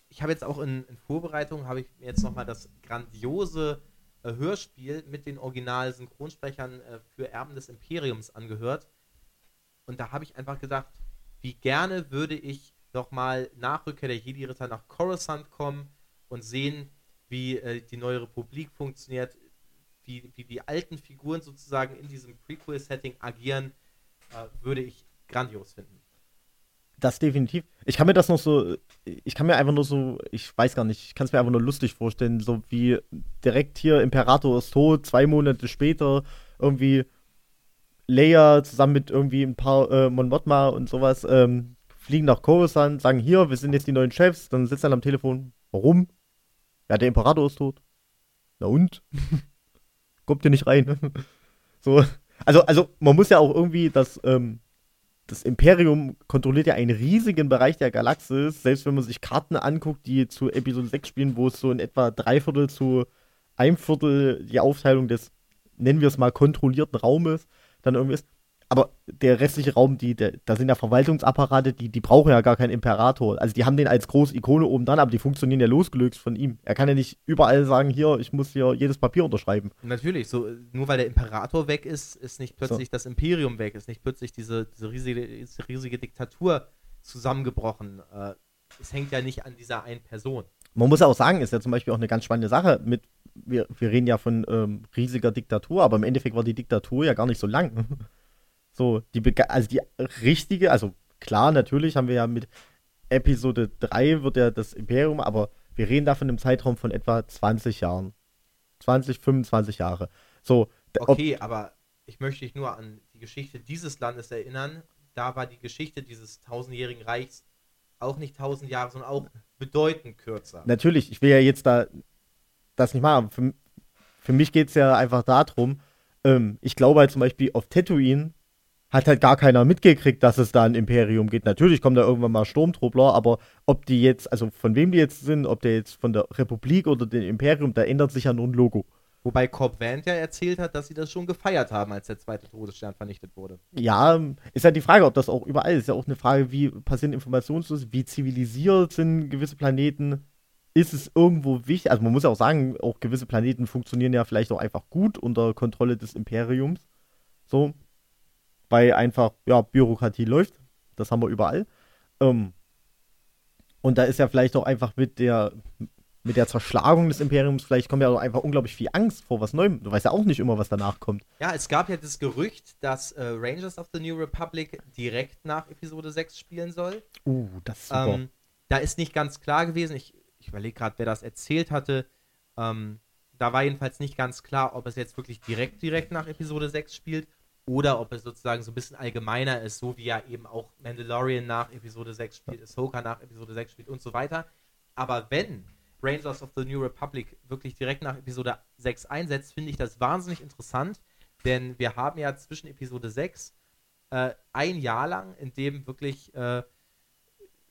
ich habe jetzt auch in, in Vorbereitung, habe ich mir jetzt nochmal das grandiose äh, Hörspiel mit den Original-Synchronsprechern äh, für Erben des Imperiums angehört. Und da habe ich einfach gedacht, wie gerne würde ich nochmal nach Rückkehr der Jedi-Ritter nach Coruscant kommen und sehen, wie äh, die neue Republik funktioniert, wie, wie die alten Figuren sozusagen in diesem Prequel-Setting agieren, äh, würde ich grandios finden. Das definitiv. Ich kann mir das noch so, ich kann mir einfach nur so, ich weiß gar nicht, ich kann es mir einfach nur lustig vorstellen, so wie direkt hier Imperator ist tot, zwei Monate später irgendwie Leia zusammen mit irgendwie ein paar äh, Mon Mothma und sowas ähm, fliegen nach Coruscant, sagen hier, wir sind jetzt die neuen Chefs, dann sitzt er am Telefon. Warum? Ja, der Imperator ist tot. Na und? Kommt ihr nicht rein? so, also, also man muss ja auch irgendwie das, ähm, das Imperium kontrolliert ja einen riesigen Bereich der Galaxis, selbst wenn man sich Karten anguckt, die zu Episode 6 spielen, wo es so in etwa drei Viertel zu ein Viertel die Aufteilung des, nennen wir es mal, kontrollierten Raumes dann irgendwie ist. Aber der restliche Raum, die, der, da sind ja Verwaltungsapparate, die, die brauchen ja gar keinen Imperator. Also die haben den als große Ikone oben dran, aber die funktionieren ja losgelöst von ihm. Er kann ja nicht überall sagen, hier, ich muss hier jedes Papier unterschreiben. Natürlich, so nur weil der Imperator weg ist, ist nicht plötzlich so. das Imperium weg, ist nicht plötzlich diese, diese, riesige, diese riesige Diktatur zusammengebrochen. Äh, es hängt ja nicht an dieser einen Person. Man muss ja auch sagen, ist ja zum Beispiel auch eine ganz spannende Sache mit wir, wir reden ja von ähm, riesiger Diktatur, aber im Endeffekt war die Diktatur ja gar nicht so lang. so, die, also die richtige, also klar, natürlich haben wir ja mit Episode 3 wird ja das Imperium, aber wir reden da von einem Zeitraum von etwa 20 Jahren. 20, 25 Jahre. So, okay, aber ich möchte dich nur an die Geschichte dieses Landes erinnern. Da war die Geschichte dieses tausendjährigen Reichs auch nicht tausend Jahre, sondern auch bedeutend kürzer. Natürlich, ich will ja jetzt da das nicht machen. Für, für mich geht es ja einfach darum, ähm, ich glaube halt zum Beispiel auf Tatooine hat halt gar keiner mitgekriegt, dass es da ein Imperium geht. Natürlich kommen da irgendwann mal Sturmtruppler, aber ob die jetzt, also von wem die jetzt sind, ob der jetzt von der Republik oder dem Imperium, da ändert sich ja nur ein Logo. Wobei Cobb Vant ja erzählt hat, dass sie das schon gefeiert haben, als der zweite Todesstern vernichtet wurde. Ja, ist halt die Frage, ob das auch überall ist. Ist ja auch eine Frage, wie passieren Informationsflüsse, wie zivilisiert sind gewisse Planeten. Ist es irgendwo wichtig? Also man muss ja auch sagen, auch gewisse Planeten funktionieren ja vielleicht auch einfach gut unter Kontrolle des Imperiums. So, weil einfach, ja, Bürokratie läuft. Das haben wir überall. Ähm, und da ist ja vielleicht auch einfach mit der, mit der Zerschlagung des Imperiums, vielleicht kommt ja auch einfach unglaublich viel Angst vor was Neuem. Du weißt ja auch nicht immer, was danach kommt. Ja, es gab ja das Gerücht, dass äh, Rangers of the New Republic direkt nach Episode 6 spielen soll. Uh, das ist super. Ähm, da ist nicht ganz klar gewesen, ich, ich überlege gerade, wer das erzählt hatte. Ähm, da war jedenfalls nicht ganz klar, ob es jetzt wirklich direkt, direkt nach Episode 6 spielt oder ob es sozusagen so ein bisschen allgemeiner ist, so wie ja eben auch Mandalorian nach Episode 6 spielt, Ahsoka nach Episode 6 spielt und so weiter. Aber wenn Rangers of the New Republic wirklich direkt nach Episode 6 einsetzt, finde ich das wahnsinnig interessant, denn wir haben ja zwischen Episode 6 äh, ein Jahr lang, in dem wirklich äh,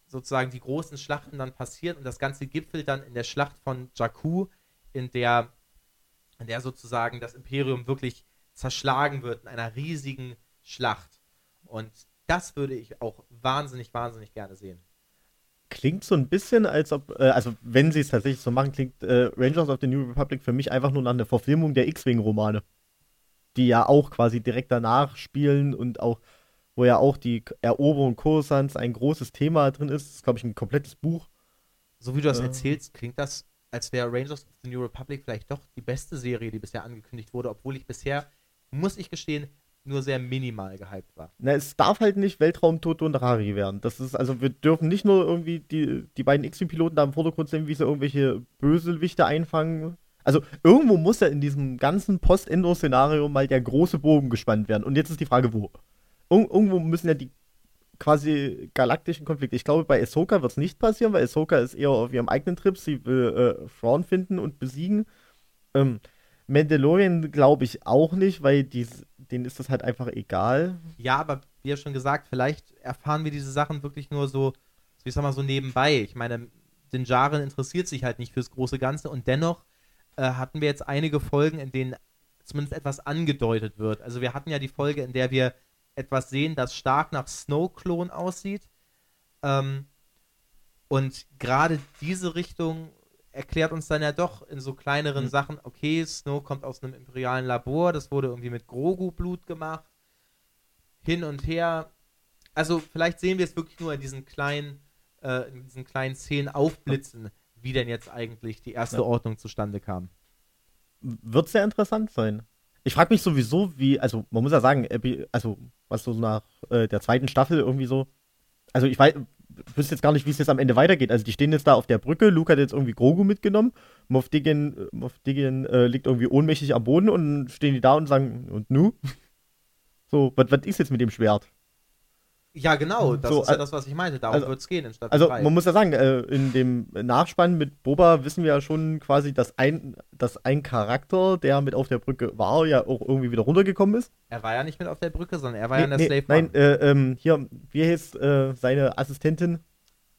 sozusagen die großen Schlachten dann passieren und das Ganze gipfelt dann in der Schlacht von Jakku, in der, in der sozusagen das Imperium wirklich zerschlagen wird in einer riesigen Schlacht. Und das würde ich auch wahnsinnig, wahnsinnig gerne sehen. Klingt so ein bisschen, als ob, äh, also wenn sie es tatsächlich so machen, klingt äh, Rangers of the New Republic für mich einfach nur nach einer Verfilmung der X-Wing-Romane. Die ja auch quasi direkt danach spielen und auch, wo ja auch die Eroberung Coruscants ein großes Thema drin ist. Das ist, glaube ich, ein komplettes Buch. So wie du das äh, erzählst, klingt das, als wäre Rangers of the New Republic vielleicht doch die beste Serie, die bisher angekündigt wurde, obwohl ich bisher muss ich gestehen, nur sehr minimal gehypt war. Na, es darf halt nicht Weltraum Toto und Rari werden. Das ist, also wir dürfen nicht nur irgendwie die, die beiden X-Piloten da im Vordergrund sehen, wie sie irgendwelche Bösewichte einfangen. Also irgendwo muss ja in diesem ganzen Post-Endo-Szenario mal der große Bogen gespannt werden. Und jetzt ist die Frage, wo? Ir irgendwo müssen ja die quasi galaktischen Konflikte. Ich glaube, bei Ahsoka wird es nicht passieren, weil Ahsoka ist eher auf ihrem eigenen Trip. Sie will äh, finden und besiegen. Ähm, Mandalorian glaube ich auch nicht, weil dies, denen ist das halt einfach egal. Ja, aber wie ja schon gesagt, vielleicht erfahren wir diese Sachen wirklich nur so, wie sag mal, so nebenbei. Ich meine, den Jaren interessiert sich halt nicht fürs große Ganze und dennoch äh, hatten wir jetzt einige Folgen, in denen zumindest etwas angedeutet wird. Also wir hatten ja die Folge, in der wir etwas sehen, das stark nach Snow-Klon aussieht. Ähm, und gerade diese Richtung erklärt uns dann ja doch in so kleineren mhm. Sachen, okay, Snow kommt aus einem imperialen Labor, das wurde irgendwie mit Grogu-Blut gemacht. Hin und her. Also vielleicht sehen wir es wirklich nur in diesen kleinen, äh, in diesen kleinen Szenen aufblitzen, wie denn jetzt eigentlich die erste ja. Ordnung zustande kam. Wird sehr interessant sein. Ich frage mich sowieso, wie, also man muss ja sagen, also was so nach äh, der zweiten Staffel irgendwie so, also ich weiß, wüsste jetzt gar nicht, wie es jetzt am Ende weitergeht. Also die stehen jetzt da auf der Brücke, Luke hat jetzt irgendwie Grogu mitgenommen, Moff Diggin, Moff Diggin äh, liegt irgendwie ohnmächtig am Boden und stehen die da und sagen, und nu? So, was ist jetzt mit dem Schwert? Ja, genau, das so, ist ja das, was ich meinte. Darum also, wird es gehen in Staffel Also, 3. man muss ja sagen, äh, in dem Nachspann mit Boba wissen wir ja schon quasi, dass ein, dass ein Charakter, der mit auf der Brücke war, ja auch irgendwie wieder runtergekommen ist. Er war ja nicht mit auf der Brücke, sondern er war nee, ja in der nee, Slave Nein, äh, ähm, hier, wie heißt äh, seine Assistentin?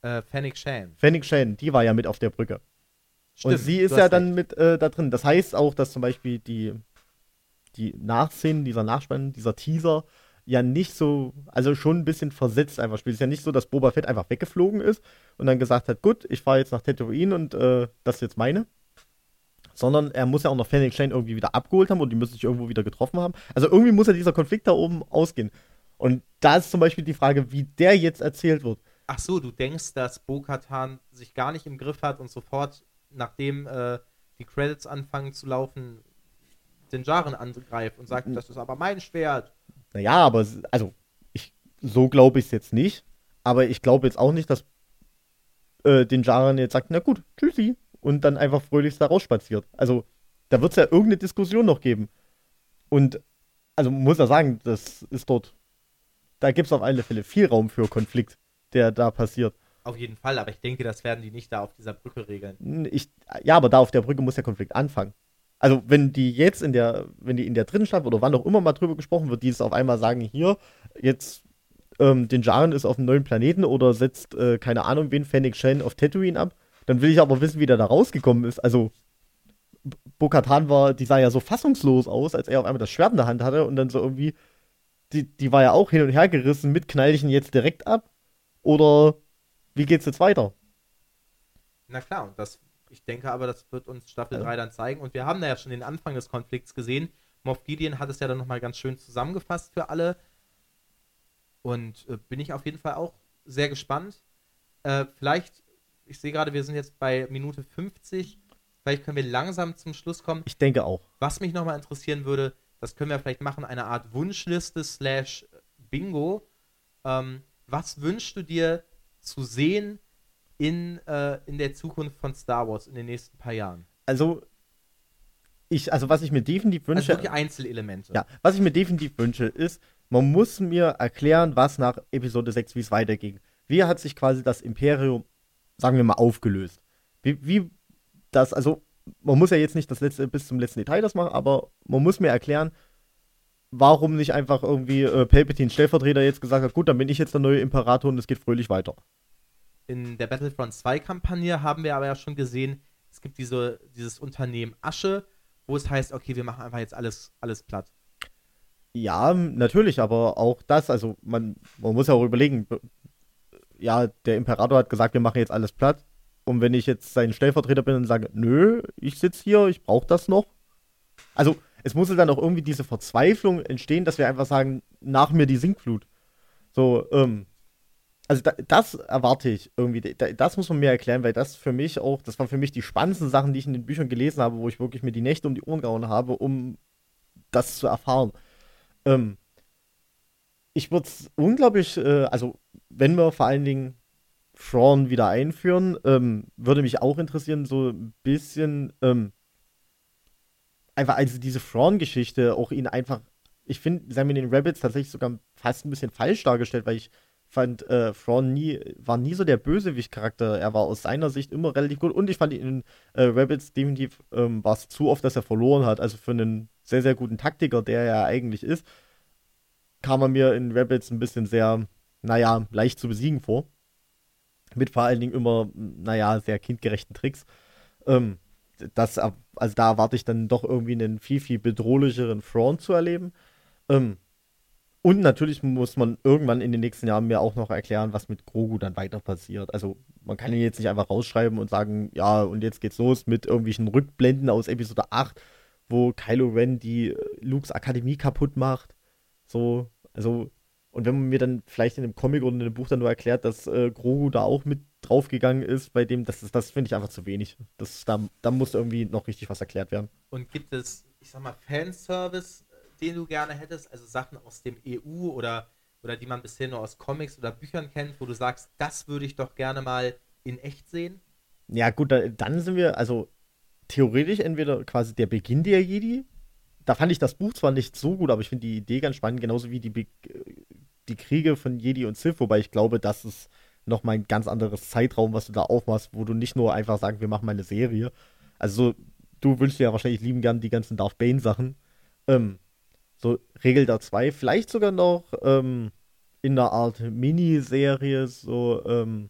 Äh, Fennec Shane. Fennec Shane, die war ja mit auf der Brücke. Stimmt, Und sie ist ja dann recht. mit äh, da drin. Das heißt auch, dass zum Beispiel die, die Nachszenen, dieser Nachspann, dieser Teaser, ja nicht so, also schon ein bisschen versetzt einfach spielt. Es ist ja nicht so, dass Boba Fett einfach weggeflogen ist und dann gesagt hat, gut, ich fahre jetzt nach Tatooine und äh, das ist jetzt meine. Sondern er muss ja auch noch Fennec Shane irgendwie wieder abgeholt haben und die müssen sich irgendwo wieder getroffen haben. Also irgendwie muss ja dieser Konflikt da oben ausgehen. Und da ist zum Beispiel die Frage, wie der jetzt erzählt wird. Ach so, du denkst, dass Bo-Katan sich gar nicht im Griff hat und sofort, nachdem äh, die Credits anfangen zu laufen, den Jaren angreift und sagt, das ist aber mein Schwert. Naja, aber also ich, so glaube ich es jetzt nicht. Aber ich glaube jetzt auch nicht, dass äh, den Jaren jetzt sagt, na gut, tschüssi. Und dann einfach fröhlich da rausspaziert. Also da wird es ja irgendeine Diskussion noch geben. Und also muss er sagen, das ist dort, da gibt es auf alle Fälle viel Raum für Konflikt, der da passiert. Auf jeden Fall, aber ich denke, das werden die nicht da auf dieser Brücke regeln. Ich, ja, aber da auf der Brücke muss der Konflikt anfangen. Also, wenn die jetzt in der, wenn die in der dritten Staffel oder wann auch immer mal drüber gesprochen wird, die es auf einmal sagen, hier, jetzt ähm, den Jaren ist auf einem neuen Planeten oder setzt, äh, keine Ahnung, wen Fennec Shen auf Tatooine ab, dann will ich aber wissen, wie der da rausgekommen ist. Also, Bo-Katan war, die sah ja so fassungslos aus, als er auf einmal das Schwert in der Hand hatte und dann so irgendwie, die, die war ja auch hin und her gerissen, mit knall ich ihn jetzt direkt ab? Oder wie geht's jetzt weiter? Na klar, und das, ich denke aber, das wird uns Staffel ja. 3 dann zeigen. Und wir haben da ja schon den Anfang des Konflikts gesehen. Moff Gideon hat es ja dann nochmal ganz schön zusammengefasst für alle. Und äh, bin ich auf jeden Fall auch sehr gespannt. Äh, vielleicht, ich sehe gerade, wir sind jetzt bei Minute 50. Vielleicht können wir langsam zum Schluss kommen. Ich denke auch. Was mich nochmal interessieren würde, das können wir vielleicht machen, eine Art Wunschliste slash Bingo. Ähm, was wünschst du dir zu sehen in, äh, in der Zukunft von Star Wars in den nächsten paar Jahren? Also, ich, also was ich mir definitiv also wünsche. Also wirklich Einzelelemente. Ja, was ich mir definitiv wünsche, ist, man muss mir erklären, was nach Episode 6, wie es weiterging. Wie hat sich quasi das Imperium, sagen wir mal, aufgelöst? Wie, wie das, also, man muss ja jetzt nicht das letzte, bis zum letzten Detail das machen, aber man muss mir erklären, warum nicht einfach irgendwie äh, Palpatine Stellvertreter jetzt gesagt hat, gut, dann bin ich jetzt der neue Imperator und es geht fröhlich weiter. In der Battlefront 2 Kampagne haben wir aber ja schon gesehen, es gibt diese, dieses Unternehmen Asche, wo es heißt, okay, wir machen einfach jetzt alles, alles platt. Ja, natürlich, aber auch das, also man, man muss ja auch überlegen, ja, der Imperator hat gesagt, wir machen jetzt alles platt. Und wenn ich jetzt sein Stellvertreter bin und sage, nö, ich sitze hier, ich brauche das noch. Also, es muss dann auch irgendwie diese Verzweiflung entstehen, dass wir einfach sagen, nach mir die Sinkflut. So, ähm, also da, das erwarte ich irgendwie. Da, das muss man mir erklären, weil das für mich auch, das waren für mich die spannendsten Sachen, die ich in den Büchern gelesen habe, wo ich wirklich mir die Nächte um die Ohren gehauen habe, um das zu erfahren. Ähm, ich würde es unglaublich, äh, also wenn wir vor allen Dingen Thrawn wieder einführen. Ähm, würde mich auch interessieren, so ein bisschen ähm, einfach also diese Thrawn-Geschichte, auch ihn einfach, ich finde, sie haben in den Rabbits tatsächlich sogar fast ein bisschen falsch dargestellt, weil ich fand, äh, Thrawn nie, war nie so der Bösewicht-Charakter. Er war aus seiner Sicht immer relativ gut und ich fand ihn in äh, Rabbits definitiv, ähm, war es zu oft, dass er verloren hat. Also für einen sehr, sehr guten Taktiker, der er eigentlich ist, kam er mir in Rabbits ein bisschen sehr, naja, leicht zu besiegen vor. Mit vor allen Dingen immer, naja, sehr kindgerechten Tricks. Ähm, das, also da erwarte ich dann doch irgendwie einen viel, viel bedrohlicheren Front zu erleben. Ähm, und natürlich muss man irgendwann in den nächsten Jahren mir auch noch erklären, was mit Grogu dann weiter passiert. Also man kann ihn jetzt nicht einfach rausschreiben und sagen, ja, und jetzt geht's los mit irgendwelchen Rückblenden aus Episode 8, wo Kylo Ren die äh, Lukes Akademie kaputt macht. So, also und wenn man mir dann vielleicht in einem Comic oder in einem Buch dann nur erklärt, dass äh, Grogu da auch mit draufgegangen ist, bei dem, das, das finde ich einfach zu wenig. Das, da, da muss irgendwie noch richtig was erklärt werden. Und gibt es, ich sag mal, Fanservice, den du gerne hättest? Also Sachen aus dem EU oder, oder die man bisher nur aus Comics oder Büchern kennt, wo du sagst, das würde ich doch gerne mal in echt sehen? Ja, gut, da, dann sind wir, also theoretisch entweder quasi der Beginn der Jedi. Da fand ich das Buch zwar nicht so gut, aber ich finde die Idee ganz spannend, genauso wie die Be die Kriege von Jedi und Sith, wobei ich glaube, das ist nochmal ein ganz anderes Zeitraum, was du da aufmachst, wo du nicht nur einfach sagst, wir machen mal eine Serie. Also, du wünschst dir ja wahrscheinlich lieben gern die ganzen Darth Bane-Sachen. Ähm, so Regel da 2, vielleicht sogar noch ähm, in einer Art Miniserie, so ähm,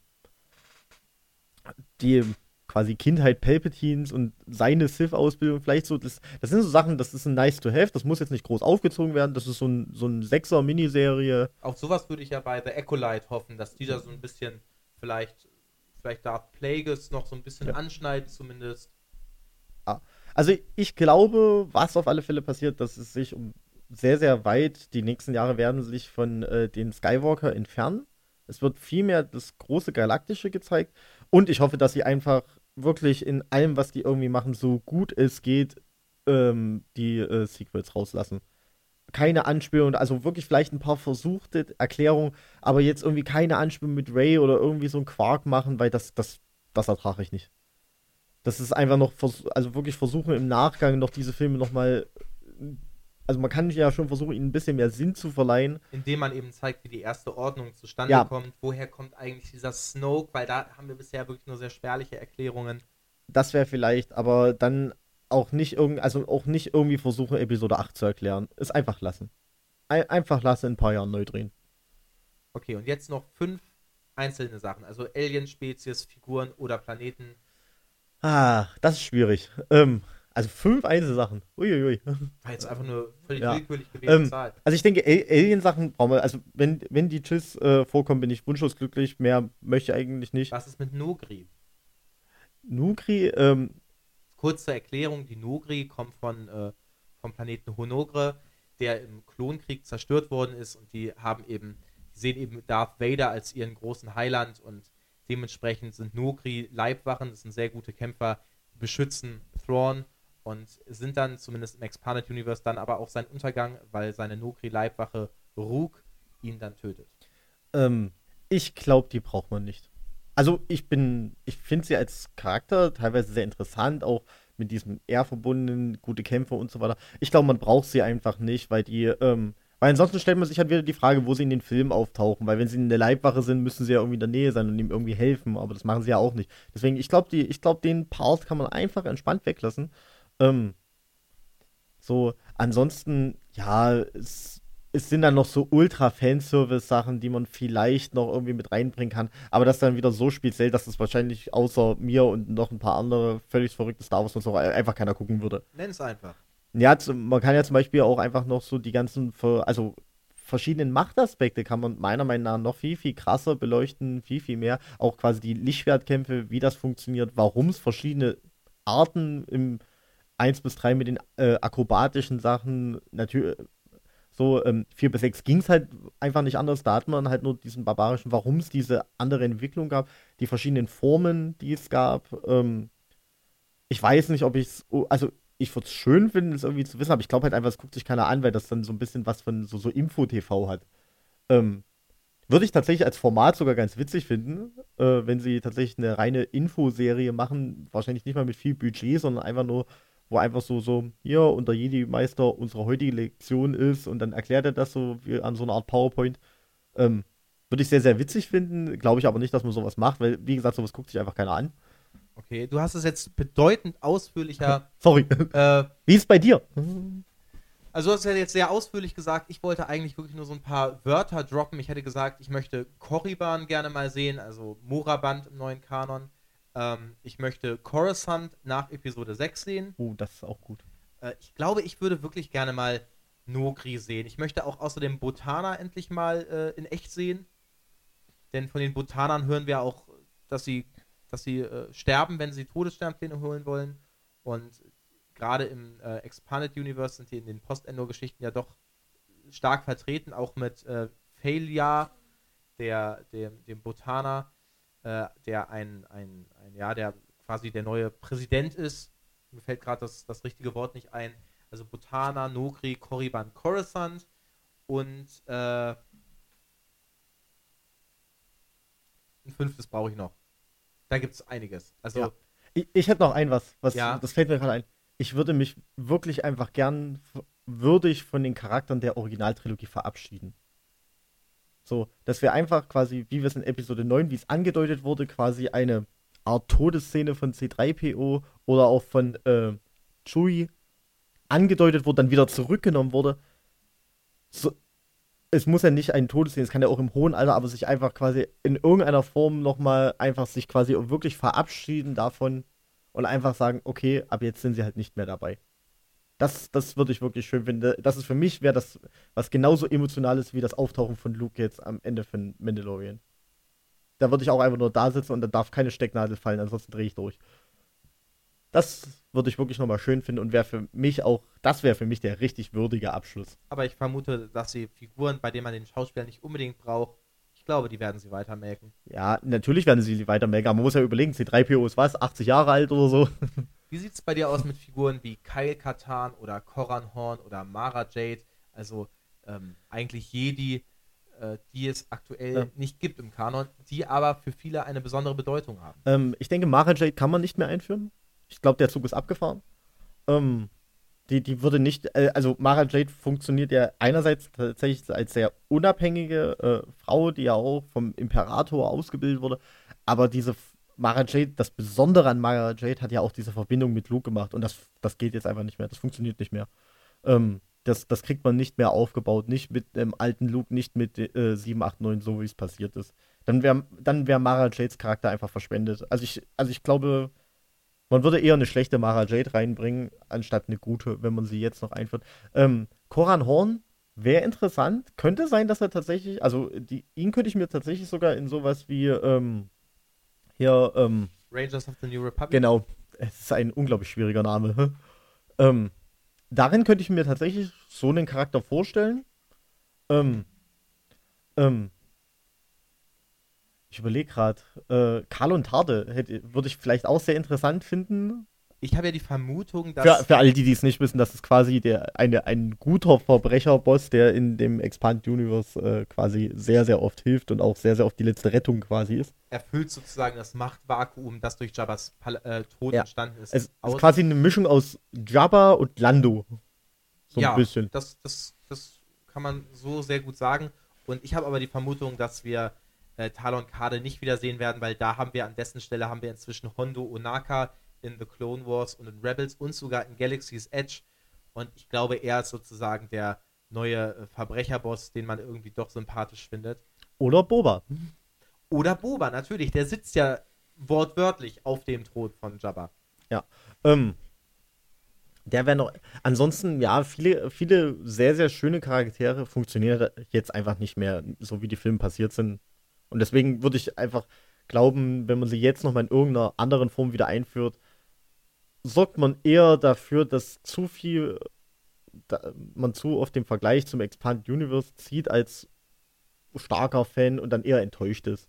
die quasi Kindheit Palpatines und seine Sith-Ausbildung, vielleicht so, das, das sind so Sachen, das ist ein nice to have, das muss jetzt nicht groß aufgezogen werden, das ist so ein, so ein Sechser-Miniserie. Auch sowas würde ich ja bei The Acolyte hoffen, dass die da so ein bisschen vielleicht, vielleicht Darth Plagueis noch so ein bisschen ja. anschneiden zumindest. Ah. Also ich glaube, was auf alle Fälle passiert, dass es sich um sehr, sehr weit, die nächsten Jahre werden sich von äh, den Skywalker entfernen. Es wird viel mehr das große Galaktische gezeigt. Und ich hoffe, dass sie einfach wirklich in allem, was die irgendwie machen, so gut es geht, ähm, die äh, Sequels rauslassen. Keine Anspielung, also wirklich vielleicht ein paar versuchte Erklärungen, aber jetzt irgendwie keine Anspielung mit Ray oder irgendwie so ein Quark machen, weil das, das, das ertrage ich nicht. Das ist einfach noch, also wirklich versuchen im Nachgang noch diese Filme nochmal also man kann ja schon versuchen, ihnen ein bisschen mehr Sinn zu verleihen. Indem man eben zeigt, wie die erste Ordnung zustande ja. kommt, woher kommt eigentlich dieser Snoke, weil da haben wir bisher wirklich nur sehr spärliche Erklärungen. Das wäre vielleicht, aber dann auch nicht irgend, also auch nicht irgendwie versuchen, Episode 8 zu erklären. Ist einfach lassen. Ein, einfach lassen, in ein paar Jahren neu drehen. Okay, und jetzt noch fünf einzelne Sachen. Also Alien-Spezies, Figuren oder Planeten. Ah, das ist schwierig. Ähm, also fünf Einzelsachen. Uiuiui. War jetzt einfach nur völlig Ja. willkürlich gewählte Ähm, Zahl. Also ich denke, Alien-Sachen brauchen wir, also wenn, wenn die Chiss äh, vorkommen, bin ich wunschlos glücklich. Mehr möchte ich eigentlich nicht. Was ist mit Nogri? Nugri, ähm, Kurze Erklärung, die Nogri kommt von, äh, vom Planeten Honogre, der im Klonkrieg zerstört worden ist und die haben eben, die sehen eben Darth Vader als ihren großen Heiland und dementsprechend sind Nogri Leibwachen, das sind sehr gute Kämpfer, die beschützen Thrawn und sind dann zumindest im Expanded Universe dann aber auch sein Untergang, weil seine Nogri Leibwache Rook ihn dann tötet. ähm, ich glaube, die braucht man nicht. Also ich bin, ich finde sie als Charakter teilweise sehr interessant, auch mit diesem eher verbundenen, gute Kämpfe und so weiter. Ich glaube, man braucht sie einfach nicht, weil die, ähm, weil ansonsten stellt man sich halt wieder die Frage, wo sie in den Filmen auftauchen, weil wenn sie in der Leibwache sind, müssen sie ja irgendwie in der Nähe sein und ihm irgendwie helfen, aber das machen sie ja auch nicht. Deswegen, ich glaube, ich glaube, den Part kann man einfach entspannt weglassen. Ähm, so, ansonsten, ja, es, es sind dann noch so Ultra-Fanservice-Sachen, die man vielleicht noch irgendwie mit reinbringen kann. Aber das ist dann wieder so speziell, dass das wahrscheinlich außer mir und noch ein paar andere völlig verrückte Star Wars und so einfach keiner gucken würde. Nenn es einfach. Ja, man kann ja zum Beispiel auch einfach noch so die ganzen, also verschiedenen Machtaspekte kann man meiner Meinung nach noch viel, viel krasser beleuchten, viel, viel mehr. Auch quasi die Lichtschwertkämpfe, wie das funktioniert, warum es verschiedene Arten im 1 bis 3 mit den äh, akrobatischen Sachen, natürlich, so ähm, 4 bis 6 ging es halt einfach nicht anders. Da hat man halt nur diesen barbarischen, warum es diese andere Entwicklung gab, die verschiedenen Formen, die es gab. Ähm, ich weiß nicht, ob ich es, also ich würde es schön finden, es irgendwie zu wissen, aber ich glaube halt einfach, es guckt sich keiner an, weil das dann so ein bisschen was von so, so Info-TV hat. Ähm, würde ich tatsächlich als Format sogar ganz witzig finden, äh, wenn sie tatsächlich eine reine Infoserie machen, wahrscheinlich nicht mal mit viel Budget, sondern einfach nur, wo einfach so, so, hier, unter Jedi-Meister unsere heutige Lektion ist und dann erklärt er das so wie an so einer Art PowerPoint. Ähm, würde ich sehr, sehr witzig finden, glaube ich aber nicht, dass man sowas macht, weil, wie gesagt, sowas guckt sich einfach keiner an. Okay, du hast es jetzt bedeutend ausführlicher. Sorry. äh, Wie ist es bei dir? also du hast ja jetzt sehr ausführlich gesagt, ich wollte eigentlich wirklich nur so ein paar Wörter droppen. Ich hätte gesagt, ich möchte Korriban gerne mal sehen, also Moraband im neuen Kanon. Ähm, ich möchte Coruscant nach Episode 6 sehen. Oh, das ist auch gut. Äh, ich glaube, ich würde wirklich gerne mal Nogri sehen. Ich möchte auch außerdem Botana endlich mal äh, in echt sehen. Denn von den Botanern hören wir auch, dass sie, dass sie äh, sterben, wenn sie Todessternpläne holen wollen. Und gerade im äh, Expanded Universe sind die in den Post-Endor-Geschichten ja doch stark vertreten, auch mit äh, Failure, der, dem, dem Botaner, äh, der ein, ein, ein, ja, der quasi der neue Präsident ist. Mir fällt gerade das, das richtige Wort nicht ein. Also Botana, Nogri, Korriban, Coruscant und äh, ein fünftes brauche ich noch. Da gibt es einiges. Also Ja. Ich, ich hätte noch ein was, was Ja. das fällt mir gerade ein. Ich würde mich wirklich einfach gern würdig von den Charakteren der Originaltrilogie verabschieden. So, dass wir einfach quasi, wie wir es in Episode 9, wie es angedeutet wurde, quasi eine Art Todesszene von C3PO oder auch von äh, Chewie angedeutet wurde, dann wieder zurückgenommen wurde. So, es muss ja nicht ein Todesszene, es kann ja auch im hohen Alter, aber sich einfach quasi in irgendeiner Form nochmal einfach sich quasi wirklich verabschieden davon und einfach sagen, okay, ab jetzt sind sie halt nicht mehr dabei. Das, das würde ich wirklich schön finden. Das ist für mich, wäre das was genauso emotional ist wie das Auftauchen von Luke jetzt am Ende von Mandalorian. Da würde ich auch einfach nur da sitzen und da darf keine Stecknadel fallen, ansonsten drehe ich durch. Das würde ich wirklich nochmal schön finden und wäre für mich auch, das wäre für mich der richtig würdige Abschluss. aber ich vermute, dass sie Figuren, bei denen man den Schauspieler nicht unbedingt braucht, ich glaube, die werden sie weitermelken. Ja, natürlich werden sie weiter mega. Man muss ja überlegen, C3PO ist was, 80 Jahre alt oder so. Wie sieht es bei dir aus mit Figuren wie Kyle Katan oder Koran Horn oder Mara Jade? Also ähm, eigentlich Jedi, äh, die es aktuell Ja. nicht gibt im Kanon, die aber für viele eine besondere Bedeutung haben. Ähm, ich denke, Mara Jade kann man nicht mehr einführen. Ich glaube, der Zug ist abgefahren. Ähm, die, die würde nicht, äh, also Mara Jade funktioniert ja einerseits tatsächlich als sehr unabhängige äh, Frau, die ja auch vom Imperator ausgebildet wurde, aber diese Mara Jade, das Besondere an Mara Jade hat ja auch diese Verbindung mit Luke gemacht und das, das geht jetzt einfach nicht mehr. Das funktioniert nicht mehr. Ähm, das, das kriegt man nicht mehr aufgebaut, nicht mit dem alten Luke, nicht mit äh, 7, 8, 9, so wie es passiert ist. Dann wäre dann wär Mara Jades Charakter einfach verschwendet. Also ich, also ich glaube, man würde eher eine schlechte Mara Jade reinbringen, anstatt eine gute, wenn man sie jetzt noch einführt. Ähm, Koran Horn wäre interessant. Könnte sein, dass er tatsächlich, also die, ihn könnte ich mir tatsächlich sogar in sowas wie ähm, hier, ähm, Rangers of the New Republic. Genau, es ist ein unglaublich schwieriger Name. ähm, darin könnte ich mir tatsächlich so einen Charakter vorstellen. Ähm, ähm, ich überlege gerade, äh, Karl und Tarde würde ich vielleicht auch sehr interessant finden. Ich habe ja die Vermutung, dass. Für, für alle, die es nicht wissen, das ist quasi der, eine, ein guter Verbrecherboss, der in dem Expand Universe äh, quasi sehr, sehr oft hilft und auch sehr, sehr oft die letzte Rettung quasi ist. Erfüllt sozusagen das Machtvakuum, das durch Jabbas äh, Tod ja. entstanden ist. Es ist quasi eine Mischung aus Jabba und Lando. So ja, ein bisschen. Das, das, das kann man so sehr gut sagen. Und ich habe aber die Vermutung, dass wir äh, Talon Kade nicht wiedersehen werden, weil da haben wir an dessen Stelle haben wir inzwischen Hondo Onaka in The Clone Wars und in Rebels und sogar in Galaxy's Edge. Und ich glaube, er ist sozusagen der neue äh, Verbrecherboss, den man irgendwie doch sympathisch findet. Oder Boba. Oder Boba, natürlich. Der sitzt ja wortwörtlich auf dem Thron von Jabba. Ja. Ähm, der wäre noch. Ansonsten, ja, viele, viele sehr, sehr schöne Charaktere funktionieren jetzt einfach nicht mehr, so wie die Filme passiert sind. Und deswegen würde ich einfach glauben, wenn man sie jetzt nochmal in irgendeiner anderen Form wieder einführt, sorgt man eher dafür, dass zu viel, da, man zu oft den Vergleich zum Expand Universe zieht als starker Fan und dann eher enttäuscht ist.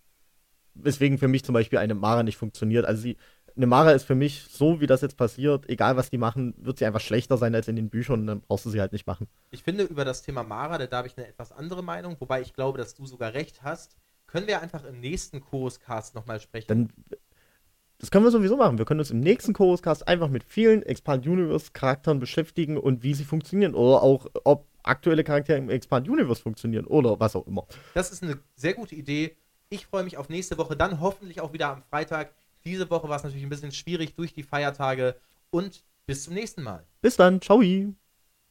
Weswegen für mich zum Beispiel eine Mara nicht funktioniert. Also sie, eine Mara ist für mich, so wie das jetzt passiert, egal was die machen, wird sie einfach schlechter sein als in den Büchern und dann brauchst du sie halt nicht machen. Ich finde über das Thema Mara, da habe ich eine etwas andere Meinung, wobei ich glaube, dass du sogar recht hast können wir einfach im nächsten Choruscast nochmal sprechen. Dann, das können wir sowieso machen. Wir können uns im nächsten Choruscast einfach mit vielen Expand Universe Charakteren beschäftigen und wie sie funktionieren. Oder auch, ob aktuelle Charaktere im Expand Universe funktionieren oder was auch immer. Das ist eine sehr gute Idee. Ich freue mich auf nächste Woche, dann hoffentlich auch wieder am Freitag. Diese Woche war es natürlich ein bisschen schwierig durch die Feiertage und bis zum nächsten Mal. Bis dann, ciao.